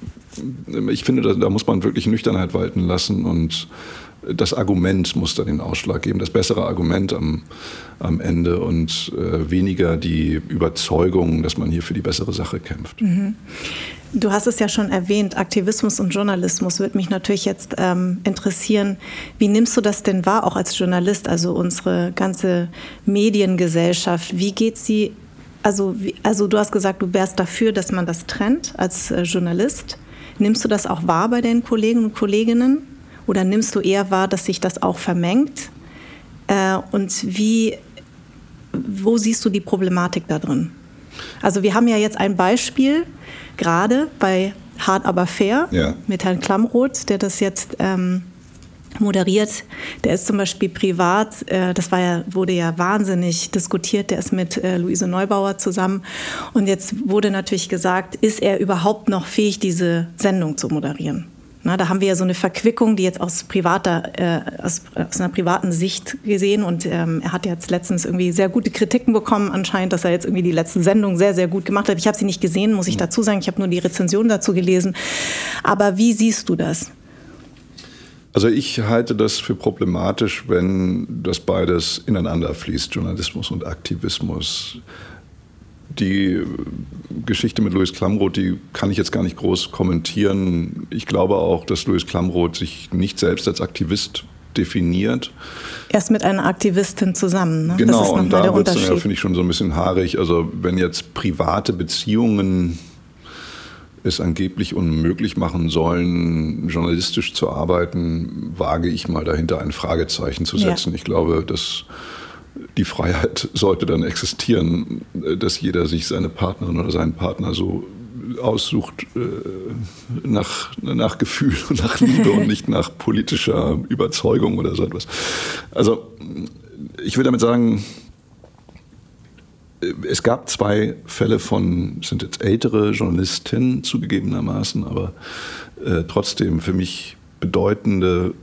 ich finde, da, da muss man wirklich Nüchternheit walten lassen und das Argument muss da den Ausschlag geben, das bessere Argument am, am Ende und äh, weniger die Überzeugung, dass man hier für die bessere Sache kämpft. Mhm. Du hast es ja schon erwähnt, Aktivismus und Journalismus würde mich natürlich jetzt ähm, interessieren. Wie nimmst du das denn wahr, auch als Journalist, also unsere ganze Mediengesellschaft? Wie geht sie also, also du hast gesagt, du wärst dafür, dass man das trennt als äh, Journalist. Nimmst du das auch wahr bei deinen Kollegen und Kolleginnen? Oder nimmst du eher wahr, dass sich das auch vermengt? Äh, und wie, wo siehst du die Problematik da drin? Also wir haben ja jetzt ein Beispiel, gerade bei Hart aber fair, ja. mit Herrn Klamroth, der das jetzt ähm, moderiert. Der ist zum Beispiel privat, äh, das war ja, wurde ja wahnsinnig diskutiert, der ist mit äh, Luise Neubauer zusammen. Und jetzt wurde natürlich gesagt, ist er überhaupt noch fähig, diese Sendung zu moderieren? Na, da haben wir ja so eine Verquickung, die jetzt aus privater, äh, aus, aus, einer privaten Sicht gesehen und ähm, er hat jetzt letztens irgendwie sehr gute Kritiken bekommen, anscheinend, dass er jetzt irgendwie die letzte Sendung sehr, sehr gut gemacht hat. Ich habe sie nicht gesehen, muss ich mhm. dazu sagen. Ich habe nur die Rezension dazu gelesen. Aber wie siehst du das? Also ich halte das für problematisch, wenn das beides ineinander fließt, Journalismus und Aktivismus. Die Geschichte mit Louis Klamroth, die kann ich jetzt gar nicht groß kommentieren. Ich glaube auch, dass Louis Klamroth sich nicht selbst als Aktivist definiert. Erst mit einer Aktivistin zusammen. Ne? Genau, und da wird es ja, finde ich, schon so ein bisschen haarig. Also wenn jetzt private Beziehungen es angeblich unmöglich machen sollen, journalistisch zu arbeiten, wage ich mal dahinter ein Fragezeichen zu setzen. Ja. Ich glaube, dass die Freiheit sollte dann existieren, dass jeder sich seine Partnerin oder seinen Partner so aussucht äh, nach, nach Gefühl und nach Liebe und nicht nach politischer Überzeugung oder so etwas. Also ich will damit sagen, es gab zwei Fälle von, sind jetzt ältere Journalistinnen zugegebenermaßen, aber äh, trotzdem für mich bedeutende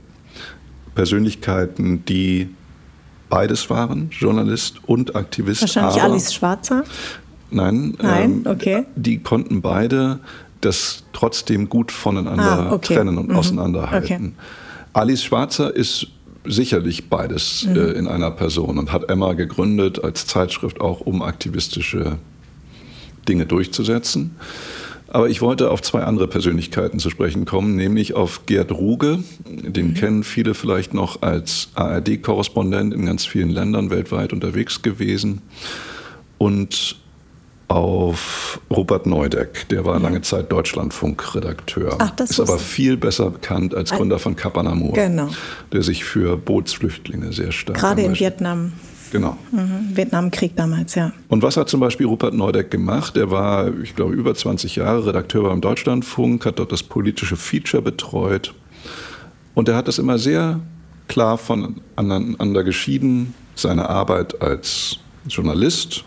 Persönlichkeiten, die beides waren, Journalist und Aktivist. Wahrscheinlich aber, Alice Schwarzer? Nein, nein, ähm, okay. Die konnten beide das trotzdem gut voneinander ah, okay. trennen und mhm. auseinanderhalten. Okay. Alice Schwarzer ist sicherlich beides mhm. äh, in einer Person und hat Emma gegründet als Zeitschrift auch, um aktivistische Dinge durchzusetzen. Aber ich wollte auf zwei andere Persönlichkeiten zu sprechen kommen, nämlich auf Gerd Ruge. Den mhm. kennen viele vielleicht noch als ARD-Korrespondent in ganz vielen Ländern weltweit unterwegs gewesen. Und auf Robert Neudeck, der war lange Zeit Deutschlandfunk-Redakteur. Ach, das ist aber viel besser bekannt als Gründer von Kapanamur, genau. der sich für Bootsflüchtlinge sehr stark Gerade in Vietnam. Genau. Mhm. Vietnamkrieg damals, ja. Und was hat zum Beispiel Rupert Neudeck gemacht? Er war, ich glaube, über 20 Jahre Redakteur beim Deutschlandfunk, hat dort das politische Feature betreut. Und er hat das immer sehr klar voneinander geschieden, seine Arbeit als Journalist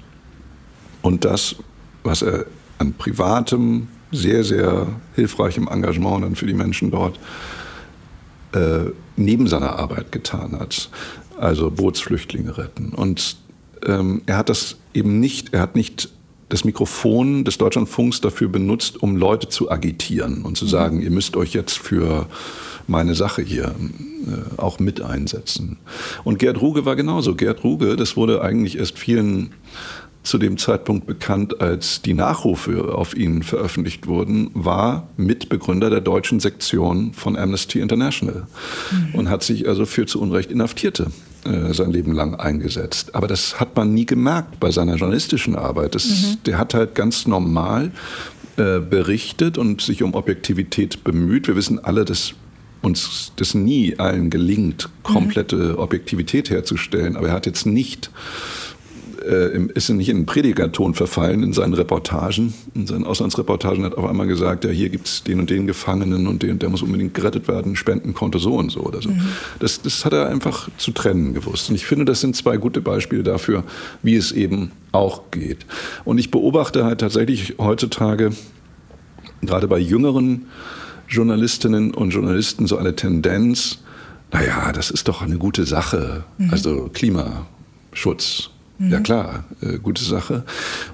und das, was er an privatem, sehr, sehr hilfreichem Engagement dann für die Menschen dort äh, neben seiner Arbeit getan hat. Also Bootsflüchtlinge retten. Und ähm, er hat das eben nicht, er hat nicht das Mikrofon des Deutschlandfunks dafür benutzt, um Leute zu agitieren und zu mhm. sagen, ihr müsst euch jetzt für meine Sache hier äh, auch mit einsetzen. Und Gerd Ruge war genauso. Gerd Ruge, das wurde eigentlich erst vielen zu dem Zeitpunkt bekannt, als die Nachrufe auf ihn veröffentlicht wurden, war Mitbegründer der deutschen Sektion von Amnesty International mhm. und hat sich also für zu Unrecht Inhaftierte äh, sein Leben lang eingesetzt. Aber das hat man nie gemerkt bei seiner journalistischen Arbeit. Das, mhm. Der hat halt ganz normal äh, berichtet und sich um Objektivität bemüht. Wir wissen alle, dass uns das nie allen gelingt, komplette mhm. Objektivität herzustellen. Aber er hat jetzt nicht äh, ist nicht in Predigerton verfallen in seinen Reportagen. In seinen Auslandsreportagen hat er auf einmal gesagt, ja, hier gibt es den und den Gefangenen und den, der muss unbedingt gerettet werden, Spendenkonto so und so oder so. Mhm. Das, das hat er einfach zu trennen gewusst. Und ich finde, das sind zwei gute Beispiele dafür, wie es eben auch geht. Und ich beobachte halt tatsächlich heutzutage, gerade bei jüngeren Journalistinnen und Journalisten, so eine Tendenz, naja, das ist doch eine gute Sache. Mhm. Also Klimaschutz, ja mhm. klar, äh, gute Sache.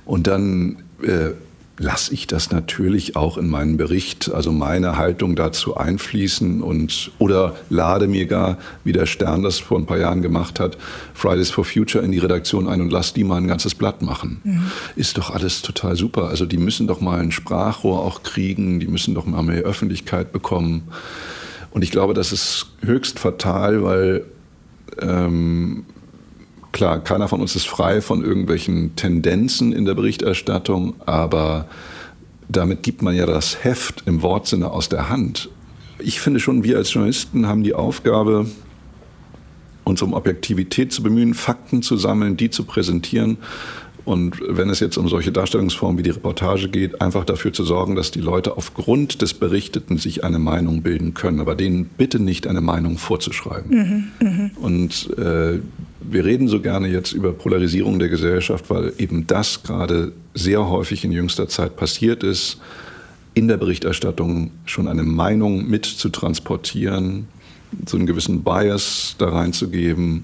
Und dann äh, lasse ich das natürlich auch in meinen Bericht, also meine Haltung dazu einfließen und oder lade mir gar, wie der Stern das vor ein paar Jahren gemacht hat, Fridays for Future in die Redaktion ein und lass die mal ein ganzes Blatt machen. Mhm. Ist doch alles total super. Also die müssen doch mal ein Sprachrohr auch kriegen, die müssen doch mal mehr Öffentlichkeit bekommen. Und ich glaube, das ist höchst fatal, weil ähm, klar, keiner von uns ist frei von irgendwelchen Tendenzen in der Berichterstattung, aber damit gibt man ja das Heft im Wortsinne aus der Hand. Ich finde schon, wir als Journalisten haben die Aufgabe, uns um Objektivität zu bemühen, Fakten zu sammeln, die zu präsentieren und wenn es jetzt um solche Darstellungsformen wie die Reportage geht, einfach dafür zu sorgen, dass die Leute aufgrund des Berichteten sich eine Meinung bilden können, aber denen bitte nicht eine Meinung vorzuschreiben. Mhm, mh. Und äh, wir reden so gerne jetzt über Polarisierung der Gesellschaft, weil eben das gerade sehr häufig in jüngster Zeit passiert ist, in der Berichterstattung schon eine Meinung mit zu transportieren, so einen gewissen Bias da reinzugeben,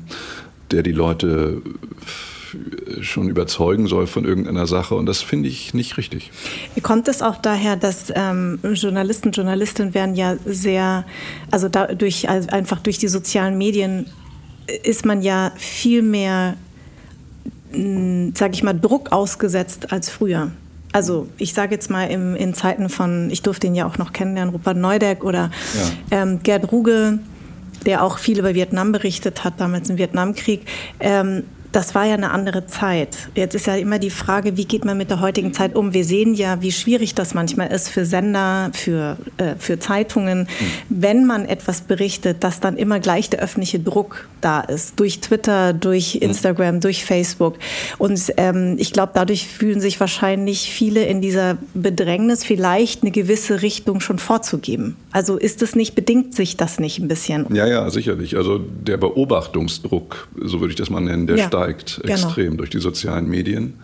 der die Leute schon überzeugen soll von irgendeiner Sache. Und das finde ich nicht richtig. Kommt es auch daher, dass ähm, Journalisten, Journalistinnen werden ja sehr, also dadurch, also einfach durch die sozialen Medien ist man ja viel mehr, hm, sage ich mal, Druck ausgesetzt als früher. Also ich sage jetzt mal im, in Zeiten von, ich durfte ihn ja auch noch kennenlernen, Rupert Neudeck oder ja. ähm, Gerd Ruge, der auch viel über Vietnam berichtet hat, damals im Vietnamkrieg. Ähm, das war ja eine andere Zeit. Jetzt ist ja immer die Frage, wie geht man mit der heutigen Zeit um? Wir sehen ja, wie schwierig das manchmal ist für Sender, für, äh, für Zeitungen, mhm. wenn man etwas berichtet, dass dann immer gleich der öffentliche Druck da ist. Durch Twitter, durch mhm. Instagram, durch Facebook. Und ähm, ich glaube, dadurch fühlen sich wahrscheinlich viele in dieser Bedrängnis, vielleicht eine gewisse Richtung schon vorzugeben. Also ist es nicht, bedingt sich das nicht ein bisschen? Ja, ja, sicherlich. Also der Beobachtungsdruck, so würde ich das mal nennen, der ja. steigt steigt genau. extrem durch die sozialen Medien.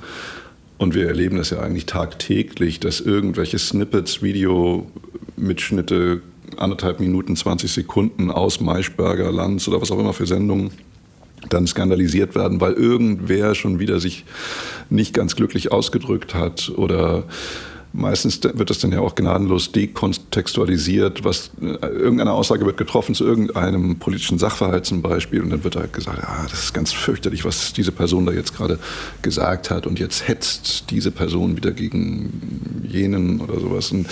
Und wir erleben das ja eigentlich tagtäglich, dass irgendwelche Snippets, Videomitschnitte, anderthalb Minuten, 20 Sekunden aus Maischberger, Lanz oder was auch immer für Sendungen dann skandalisiert werden, weil irgendwer schon wieder sich nicht ganz glücklich ausgedrückt hat oder Meistens wird das dann ja auch gnadenlos dekontextualisiert, was äh, irgendeine Aussage wird getroffen zu irgendeinem politischen Sachverhalt zum Beispiel und dann wird halt gesagt, ja, das ist ganz fürchterlich, was diese Person da jetzt gerade gesagt hat und jetzt hetzt diese Person wieder gegen jenen oder sowas. Und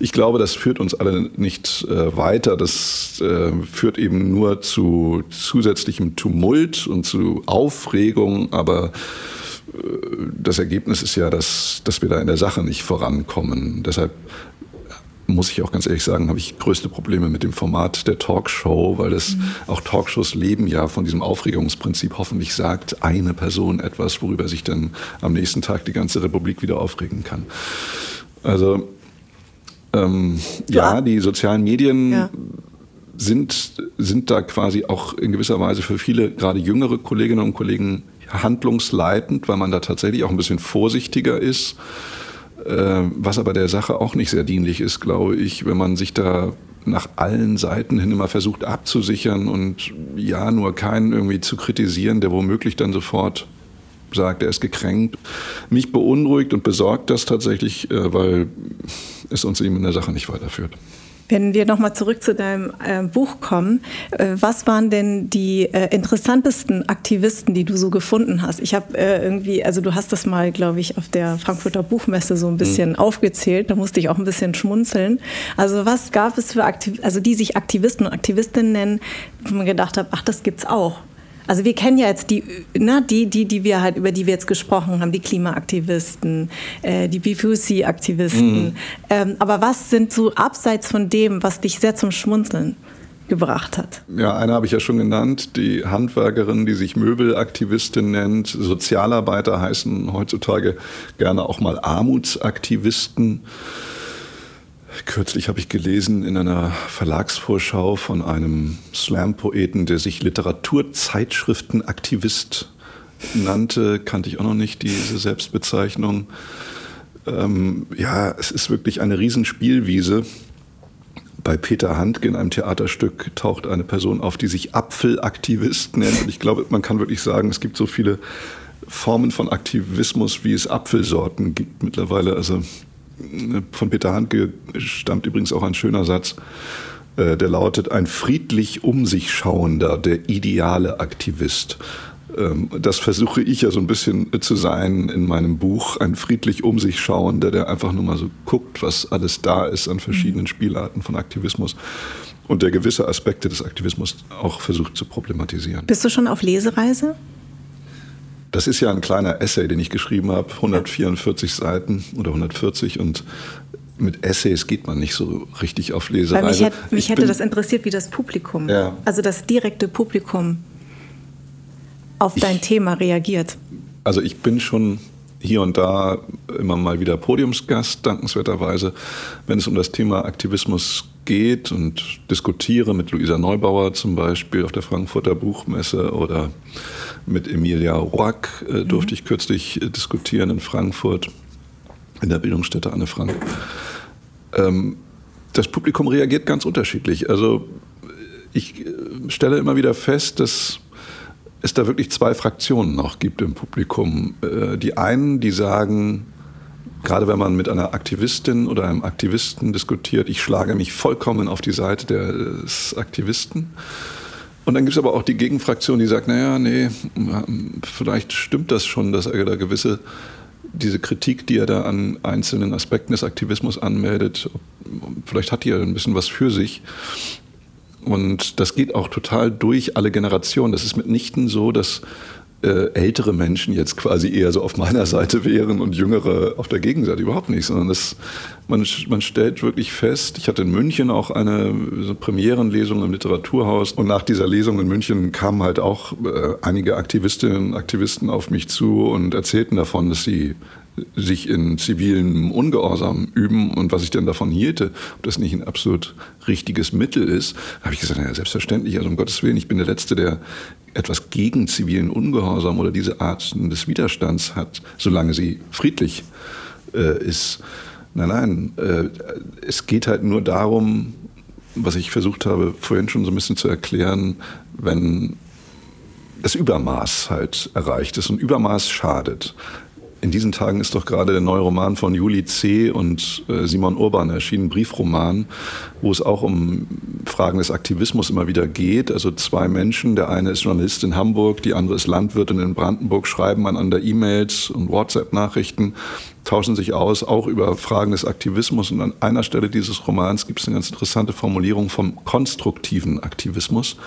ich glaube, das führt uns alle nicht äh, weiter. Das äh, führt eben nur zu zusätzlichem Tumult und zu Aufregung, aber das Ergebnis ist ja, dass, dass wir da in der Sache nicht vorankommen. Deshalb muss ich auch ganz ehrlich sagen, habe ich größte Probleme mit dem Format der Talkshow, weil das mhm. auch Talkshows leben ja von diesem Aufregungsprinzip. Hoffentlich sagt eine Person etwas, worüber sich dann am nächsten Tag die ganze Republik wieder aufregen kann. Also ähm, ja. ja. die sozialen Medien ja. sind, sind da quasi auch in gewisser Weise für viele, gerade jüngere Kolleginnen und Kollegen, handlungsleitend, weil man da tatsächlich auch ein bisschen vorsichtiger ist. Äh, was aber der Sache auch nicht sehr dienlich ist, glaube ich, wenn man sich da nach allen Seiten hin immer versucht abzusichern und ja, nur keinen irgendwie zu kritisieren, der womöglich dann sofort sagt, er ist gekränkt. Mich beunruhigt und besorgt das tatsächlich, äh, weil es uns eben in der Sache nicht weiterführt. Wenn wir nochmal zurück zu deinem äh, Buch kommen, äh, was waren denn die äh, interessantesten Aktivisten, die du so gefunden hast? Ich habe äh, irgendwie, also du hast das mal, glaube ich, auf der Frankfurter Buchmesse so ein bisschen mhm. aufgezählt, da musste ich auch ein bisschen schmunzeln. Also was gab es für Aktivisten, also die sich Aktivisten und Aktivistinnen nennen, wo man gedacht hat, ach, das gibt's auch. Also wir kennen ja jetzt die, ne, die, die, die wir halt, über die wir jetzt gesprochen haben, die Klimaaktivisten, äh, die BPUC-Aktivisten. Mhm. Ähm, aber was sind so abseits von dem, was dich sehr zum Schmunzeln gebracht hat? Ja, eine habe ich ja schon genannt, die Handwerkerin, die sich Möbelaktivistin nennt. Sozialarbeiter heißen heutzutage gerne auch mal Armutsaktivisten. Kürzlich habe ich gelesen in einer Verlagsvorschau von einem Slam-Poeten, der sich Literaturzeitschriftenaktivist nannte, kannte ich auch noch nicht diese Selbstbezeichnung. Ähm, ja, es ist wirklich eine Riesenspielwiese. Bei Peter Handke in einem Theaterstück taucht eine Person auf, die sich Apfelaktivist nennt. Und ich glaube, man kann wirklich sagen, es gibt so viele Formen von Aktivismus, wie es Apfelsorten gibt mittlerweile. Also von Peter Handke stammt übrigens auch ein schöner Satz, äh, der lautet, ein friedlich um sich schauender, der ideale Aktivist. Ähm, das versuche ich ja so ein bisschen zu sein in meinem Buch, ein friedlich um sich schauender, der einfach nur mal so guckt, was alles da ist an verschiedenen mhm. Spielarten von Aktivismus und der gewisse Aspekte des Aktivismus auch versucht zu problematisieren. Bist du schon auf Lesereise? Das ist ja ein kleiner Essay, den ich geschrieben habe, 144 Seiten oder 140 und mit Essays geht man nicht so richtig auf Lesereise. Weil mich, hätt, mich hätte das interessiert, wie das Publikum, ja. also das direkte Publikum auf dein ich, Thema reagiert. Also ich bin schon hier und da immer mal wieder Podiumsgast, dankenswerterweise, wenn es um das Thema Aktivismus geht und diskutiere mit Luisa Neubauer zum Beispiel auf der Frankfurter Buchmesse oder mit Emilia Roack äh, durfte mhm. ich kürzlich äh, diskutieren in Frankfurt in der Bildungsstätte Anne Frank. Ähm, das Publikum reagiert ganz unterschiedlich. Also ich äh, stelle immer wieder fest, dass es da wirklich zwei Fraktionen noch gibt im Publikum. Äh, die einen, die sagen, gerade wenn man mit einer Aktivistin oder einem Aktivisten diskutiert, ich schlage mich vollkommen auf die Seite des Aktivisten. Und dann gibt es aber auch die Gegenfraktion, die sagt, naja, nee, vielleicht stimmt das schon, dass er da gewisse, diese Kritik, die er da an einzelnen Aspekten des Aktivismus anmeldet, vielleicht hat die ja ein bisschen was für sich. Und das geht auch total durch alle Generationen. Das ist mitnichten so, dass ältere Menschen jetzt quasi eher so auf meiner Seite wären und jüngere auf der Gegenseite. Überhaupt nicht, sondern das, man, man stellt wirklich fest, ich hatte in München auch eine so Premierenlesung im Literaturhaus und nach dieser Lesung in München kamen halt auch äh, einige Aktivistinnen und Aktivisten auf mich zu und erzählten davon, dass sie sich in zivilen Ungehorsam üben und was ich denn davon hielte, ob das nicht ein absolut richtiges Mittel ist, habe ich gesagt, naja, selbstverständlich, also um Gottes Willen, ich bin der Letzte, der etwas gegen zivilen Ungehorsam oder diese Art des Widerstands hat, solange sie friedlich äh, ist. Nein, nein, äh, es geht halt nur darum, was ich versucht habe, vorhin schon so ein bisschen zu erklären, wenn das Übermaß halt erreicht ist und Übermaß schadet. In diesen Tagen ist doch gerade der neue Roman von Juli C. und äh, Simon Urban erschienen, Briefroman, wo es auch um Fragen des Aktivismus immer wieder geht. Also zwei Menschen, der eine ist Journalist in Hamburg, die andere ist Landwirtin in Brandenburg, schreiben einander E-Mails und WhatsApp-Nachrichten, tauschen sich aus, auch über Fragen des Aktivismus. Und an einer Stelle dieses Romans gibt es eine ganz interessante Formulierung vom konstruktiven Aktivismus.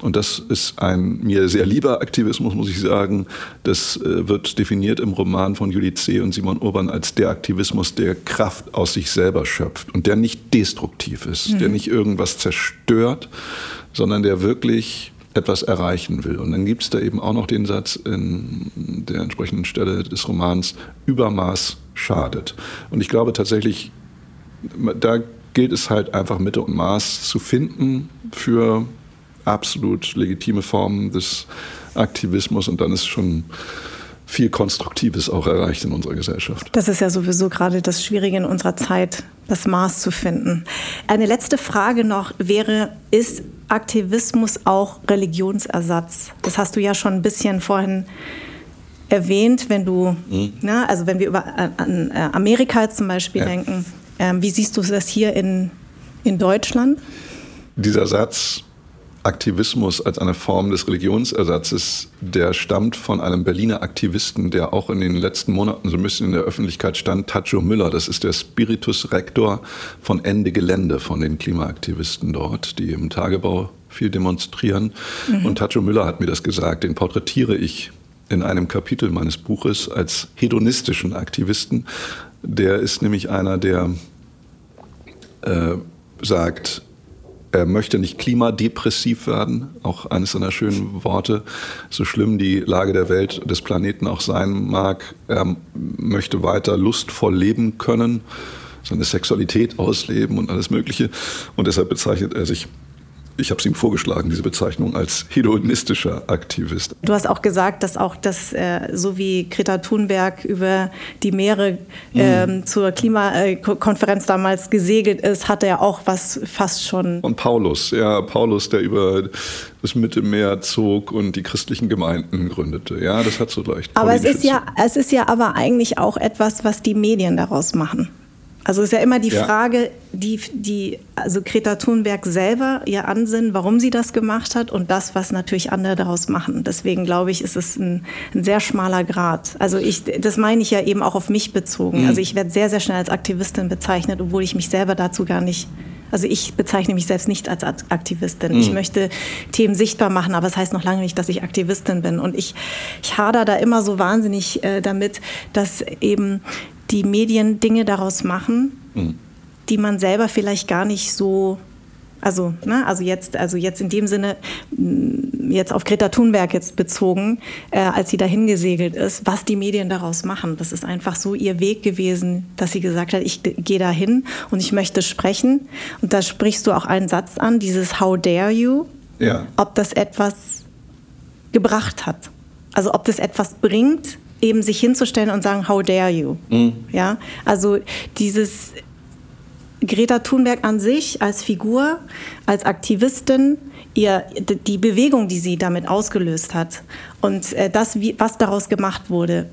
Und das ist ein mir sehr lieber Aktivismus, muss ich sagen. Das äh, wird definiert im Roman von Juli C. und Simon Urban als der Aktivismus, der Kraft aus sich selber schöpft und der nicht destruktiv ist, mhm. der nicht irgendwas zerstört, sondern der wirklich etwas erreichen will. Und dann gibt es da eben auch noch den Satz in der entsprechenden Stelle des Romans, Übermaß schadet. Und ich glaube tatsächlich, da gilt es halt einfach Mitte und Maß zu finden für absolut legitime Formen des Aktivismus und dann ist schon viel Konstruktives auch erreicht in unserer Gesellschaft. Das ist ja sowieso gerade das Schwierige in unserer Zeit, das Maß zu finden. Eine letzte Frage noch wäre, ist Aktivismus auch Religionsersatz? Das hast du ja schon ein bisschen vorhin erwähnt, wenn du, mhm. ne, also wenn wir über an, äh, Amerika zum Beispiel ja. denken. Ähm, wie siehst du das hier in, in Deutschland? Dieser Satz Aktivismus als eine Form des Religionsersatzes, der stammt von einem Berliner Aktivisten, der auch in den letzten Monaten so ein bisschen in der Öffentlichkeit stand, Tacho Müller. Das ist der Spiritus Rector von Ende Gelände, von den Klimaaktivisten dort, die im Tagebau viel demonstrieren. Mhm. Und Tacho Müller hat mir das gesagt, den porträtiere ich in einem Kapitel meines Buches als hedonistischen Aktivisten. Der ist nämlich einer, der äh, sagt, er möchte nicht klimadepressiv werden, auch eines seiner schönen Worte, so schlimm die Lage der Welt, des Planeten auch sein mag. Er möchte weiter lustvoll leben können, seine Sexualität ausleben und alles Mögliche. Und deshalb bezeichnet er sich ich habe es ihm vorgeschlagen, diese Bezeichnung als hedonistischer Aktivist. Du hast auch gesagt, dass auch das, äh, so wie Greta Thunberg über die Meere äh, zur Klimakonferenz damals gesegelt ist, hat er auch was fast schon. Und Paulus, ja, Paulus, der über das Mittelmeer zog und die christlichen Gemeinden gründete. Ja, das hat so leicht. Aber es ist ja, es ist ja aber eigentlich auch etwas, was die Medien daraus machen. Also ist ja immer die ja. Frage, die, die, also Greta Thunberg selber, ihr Ansinnen, warum sie das gemacht hat und das, was natürlich andere daraus machen. Deswegen glaube ich, ist es ein, ein sehr schmaler Grad. Also ich, das meine ich ja eben auch auf mich bezogen. Mhm. Also ich werde sehr, sehr schnell als Aktivistin bezeichnet, obwohl ich mich selber dazu gar nicht also ich bezeichne mich selbst nicht als Aktivistin. Mhm. Ich möchte Themen sichtbar machen, aber es das heißt noch lange nicht, dass ich Aktivistin bin. Und ich, ich hader da immer so wahnsinnig äh, damit, dass eben die Medien Dinge daraus machen, mhm. die man selber vielleicht gar nicht so also, ne, also jetzt, also jetzt in dem Sinne, mm, jetzt auf Greta Thunberg jetzt bezogen, äh, als sie dahin gesegelt ist, was die Medien daraus machen. Das ist einfach so ihr Weg gewesen, dass sie gesagt hat, ich gehe dahin und ich möchte sprechen. Und da sprichst du auch einen Satz an, dieses How dare you? Ja. Ob das etwas gebracht hat. Also ob das etwas bringt, eben sich hinzustellen und sagen, how dare you? Mhm. Ja, also dieses Greta Thunberg an sich als Figur, als Aktivistin, ihr, die Bewegung, die sie damit ausgelöst hat und äh, das, was daraus gemacht wurde,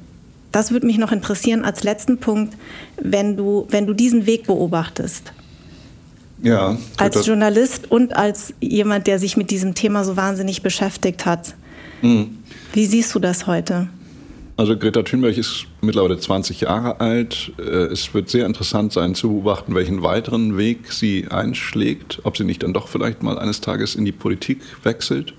das würde mich noch interessieren als letzten Punkt, wenn du, wenn du diesen Weg beobachtest. Ja. Als Journalist und als jemand, der sich mit diesem Thema so wahnsinnig beschäftigt hat. Mhm. Wie siehst du das heute? Also Greta Thunberg ist mittlerweile 20 Jahre alt. Äh, es wird sehr interessant sein zu beobachten, welchen weiteren Weg sie einschlägt, ob sie nicht dann doch vielleicht mal eines Tages in die Politik wechselt.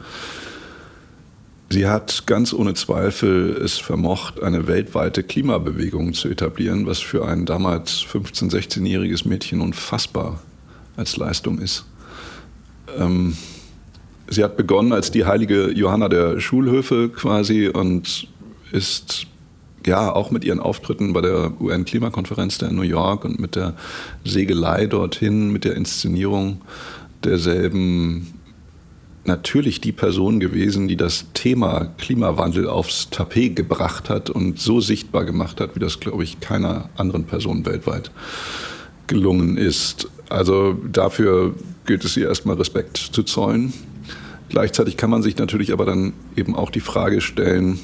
Sie hat ganz ohne Zweifel es vermocht, eine weltweite Klimabewegung zu etablieren, was für ein damals 15-, 16-jähriges Mädchen unfassbar als Leistung ist. Ähm, sie hat begonnen als die heilige Johanna der Schulhöfe quasi und ist ja auch mit ihren Auftritten bei der UN-Klimakonferenz in New York und mit der Segelei dorthin, mit der Inszenierung derselben natürlich die Person gewesen, die das Thema Klimawandel aufs Tapet gebracht hat und so sichtbar gemacht hat, wie das, glaube ich, keiner anderen Person weltweit gelungen ist. Also dafür gilt es ihr erstmal Respekt zu zollen. Gleichzeitig kann man sich natürlich aber dann eben auch die Frage stellen,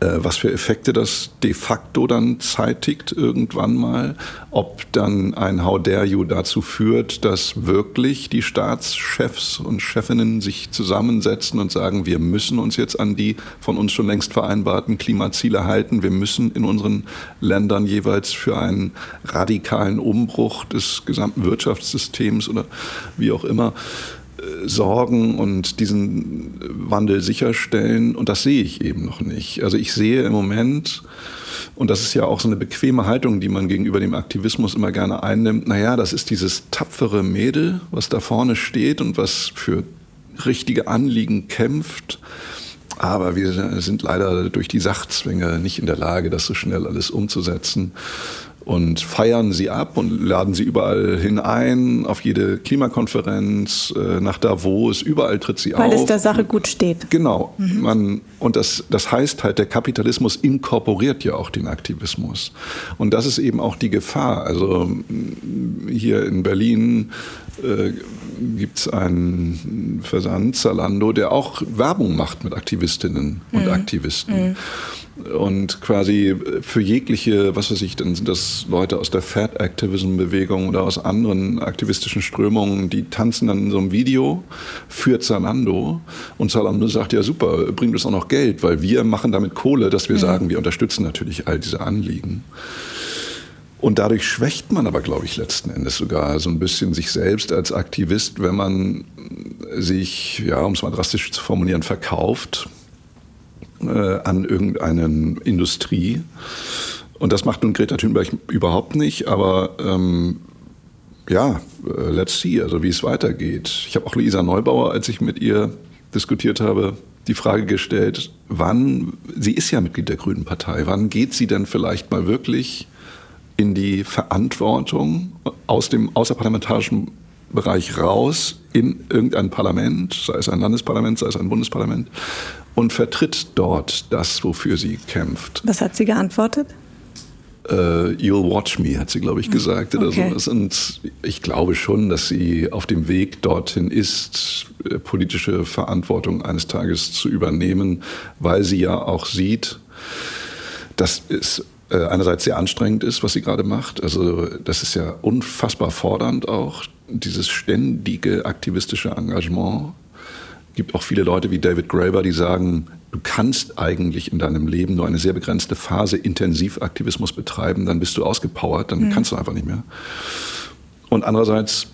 was für Effekte das de facto dann zeitigt irgendwann mal, ob dann ein How dare you dazu führt, dass wirklich die Staatschefs und Chefinnen sich zusammensetzen und sagen, wir müssen uns jetzt an die von uns schon längst vereinbarten Klimaziele halten, wir müssen in unseren Ländern jeweils für einen radikalen Umbruch des gesamten Wirtschaftssystems oder wie auch immer sorgen und diesen Wandel sicherstellen. Und das sehe ich eben noch nicht. Also ich sehe im Moment, und das ist ja auch so eine bequeme Haltung, die man gegenüber dem Aktivismus immer gerne einnimmt, naja, das ist dieses tapfere Mädel, was da vorne steht und was für richtige Anliegen kämpft. Aber wir sind leider durch die Sachzwänge nicht in der Lage, das so schnell alles umzusetzen und feiern sie ab und laden sie überall hin ein, auf jede Klimakonferenz, äh, nach Davos, überall tritt sie Weil auf. Weil es der Sache gut steht. Genau. Mhm. Man, und das, das heißt halt, der Kapitalismus inkorporiert ja auch den Aktivismus. Und das ist eben auch die Gefahr. Also hier in Berlin äh, gibt es einen Versand, Zalando, der auch Werbung macht mit Aktivistinnen und mhm. Aktivisten. Mhm und quasi für jegliche, was weiß ich, dann sind das Leute aus der Fat Activism Bewegung oder aus anderen aktivistischen Strömungen, die tanzen dann in so einem Video für Zalando und Zalando sagt ja super, bringt uns auch noch Geld, weil wir machen damit Kohle, dass wir mhm. sagen, wir unterstützen natürlich all diese Anliegen. Und dadurch schwächt man aber, glaube ich, letzten Endes sogar so ein bisschen sich selbst als Aktivist, wenn man sich, ja, um es mal drastisch zu formulieren, verkauft äh, an irgendeine Industrie. Und das macht nun Greta Thunberg überhaupt nicht, aber ähm, ja, äh, let's see, also wie es weitergeht. Ich habe auch Luisa Neubauer, als ich mit ihr diskutiert habe, die Frage gestellt, wann, sie ist ja Mitglied der Grünen Partei, wann geht sie denn vielleicht mal wirklich in die Verantwortung aus dem außerparlamentarischen Bereich raus in irgendein Parlament, sei es ein Landesparlament, sei es ein Bundesparlament, und vertritt dort das, wofür sie kämpft. Was hat sie geantwortet? Uh, You'll watch me, hat sie, glaube ich, gesagt. Okay. So. Und ich glaube schon, dass sie auf dem Weg dorthin ist, äh, politische Verantwortung eines Tages zu übernehmen, weil sie ja auch sieht, dass es äh, einerseits sehr anstrengend ist, was sie gerade macht. Also das ist ja unfassbar fordernd auch, dieses ständige aktivistische Engagement gibt auch viele Leute wie David Graeber, die sagen, du kannst eigentlich in deinem Leben nur eine sehr begrenzte Phase Intensivaktivismus betreiben, dann bist du ausgepowert, dann mhm. kannst du einfach nicht mehr. Und andererseits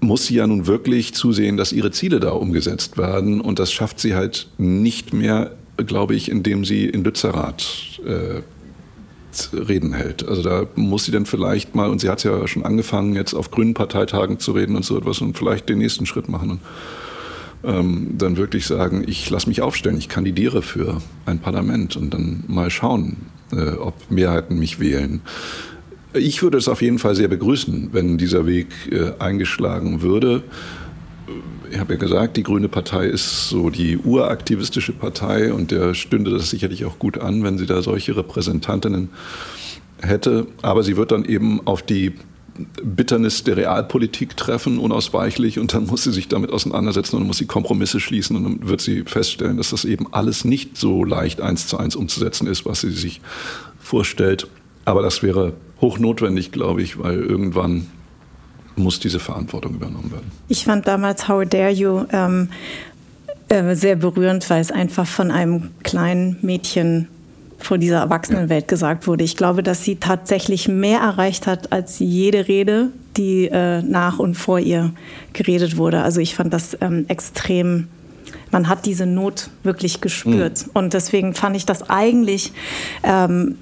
muss sie ja nun wirklich zusehen, dass ihre Ziele da umgesetzt werden. Und das schafft sie halt nicht mehr, glaube ich, indem sie in Lützerath äh, Reden hält. Also da muss sie dann vielleicht mal, und sie hat ja schon angefangen, jetzt auf grünen Parteitagen zu reden und so etwas und vielleicht den nächsten Schritt machen. Und ähm, dann wirklich sagen, ich lasse mich aufstellen, ich kandidiere für ein Parlament und dann mal schauen, äh, ob Mehrheiten mich wählen. Ich würde es auf jeden Fall sehr begrüßen, wenn dieser Weg äh, eingeschlagen würde. Ich habe ja gesagt, die Grüne Partei ist so die uraktivistische Partei und der stünde das sicherlich auch gut an, wenn sie da solche Repräsentantinnen hätte. Aber sie wird dann eben auf die Bitternis der Realpolitik treffen, unausweichlich, und dann muss sie sich damit auseinandersetzen und muss sie Kompromisse schließen und dann wird sie feststellen, dass das eben alles nicht so leicht eins zu eins umzusetzen ist, was sie sich vorstellt. Aber das wäre hochnotwendig, glaube ich, weil irgendwann muss diese Verantwortung übernommen werden. Ich fand damals How Dare You ähm, äh, sehr berührend, weil es einfach von einem kleinen Mädchen vor dieser Erwachsenenwelt gesagt wurde. Ich glaube, dass sie tatsächlich mehr erreicht hat als jede Rede, die äh, nach und vor ihr geredet wurde. Also ich fand das ähm, extrem man hat diese Not wirklich gespürt. Mhm. Und deswegen fand ich das eigentlich ähm,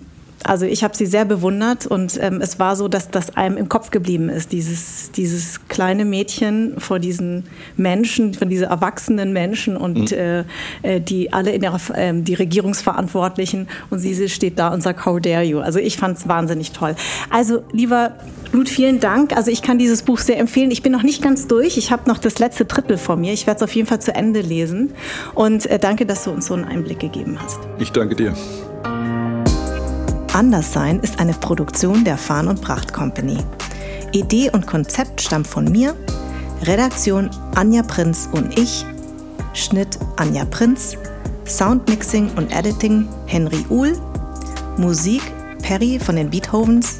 also ich habe sie sehr bewundert und ähm, es war so, dass das einem im Kopf geblieben ist, dieses, dieses kleine Mädchen vor diesen Menschen, von diesen erwachsenen Menschen und mhm. äh, äh die alle in ihrer, äh, die Regierungsverantwortlichen und sie steht da und sagt, how dare you? Also ich fand es wahnsinnig toll. Also lieber Blut, vielen Dank. Also ich kann dieses Buch sehr empfehlen. Ich bin noch nicht ganz durch. Ich habe noch das letzte Drittel vor mir. Ich werde es auf jeden Fall zu Ende lesen. Und äh, danke, dass du uns so einen Einblick gegeben hast. Ich danke dir. Anderssein ist eine Produktion der Farn und Pracht Company. Idee und Konzept stammt von mir, Redaktion Anja Prinz und ich, Schnitt Anja Prinz, Soundmixing und Editing Henry Uhl, Musik Perry von den Beethovens.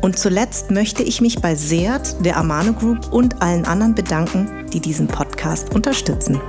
Und zuletzt möchte ich mich bei Seat, der Amano Group und allen anderen bedanken, die diesen Podcast unterstützen.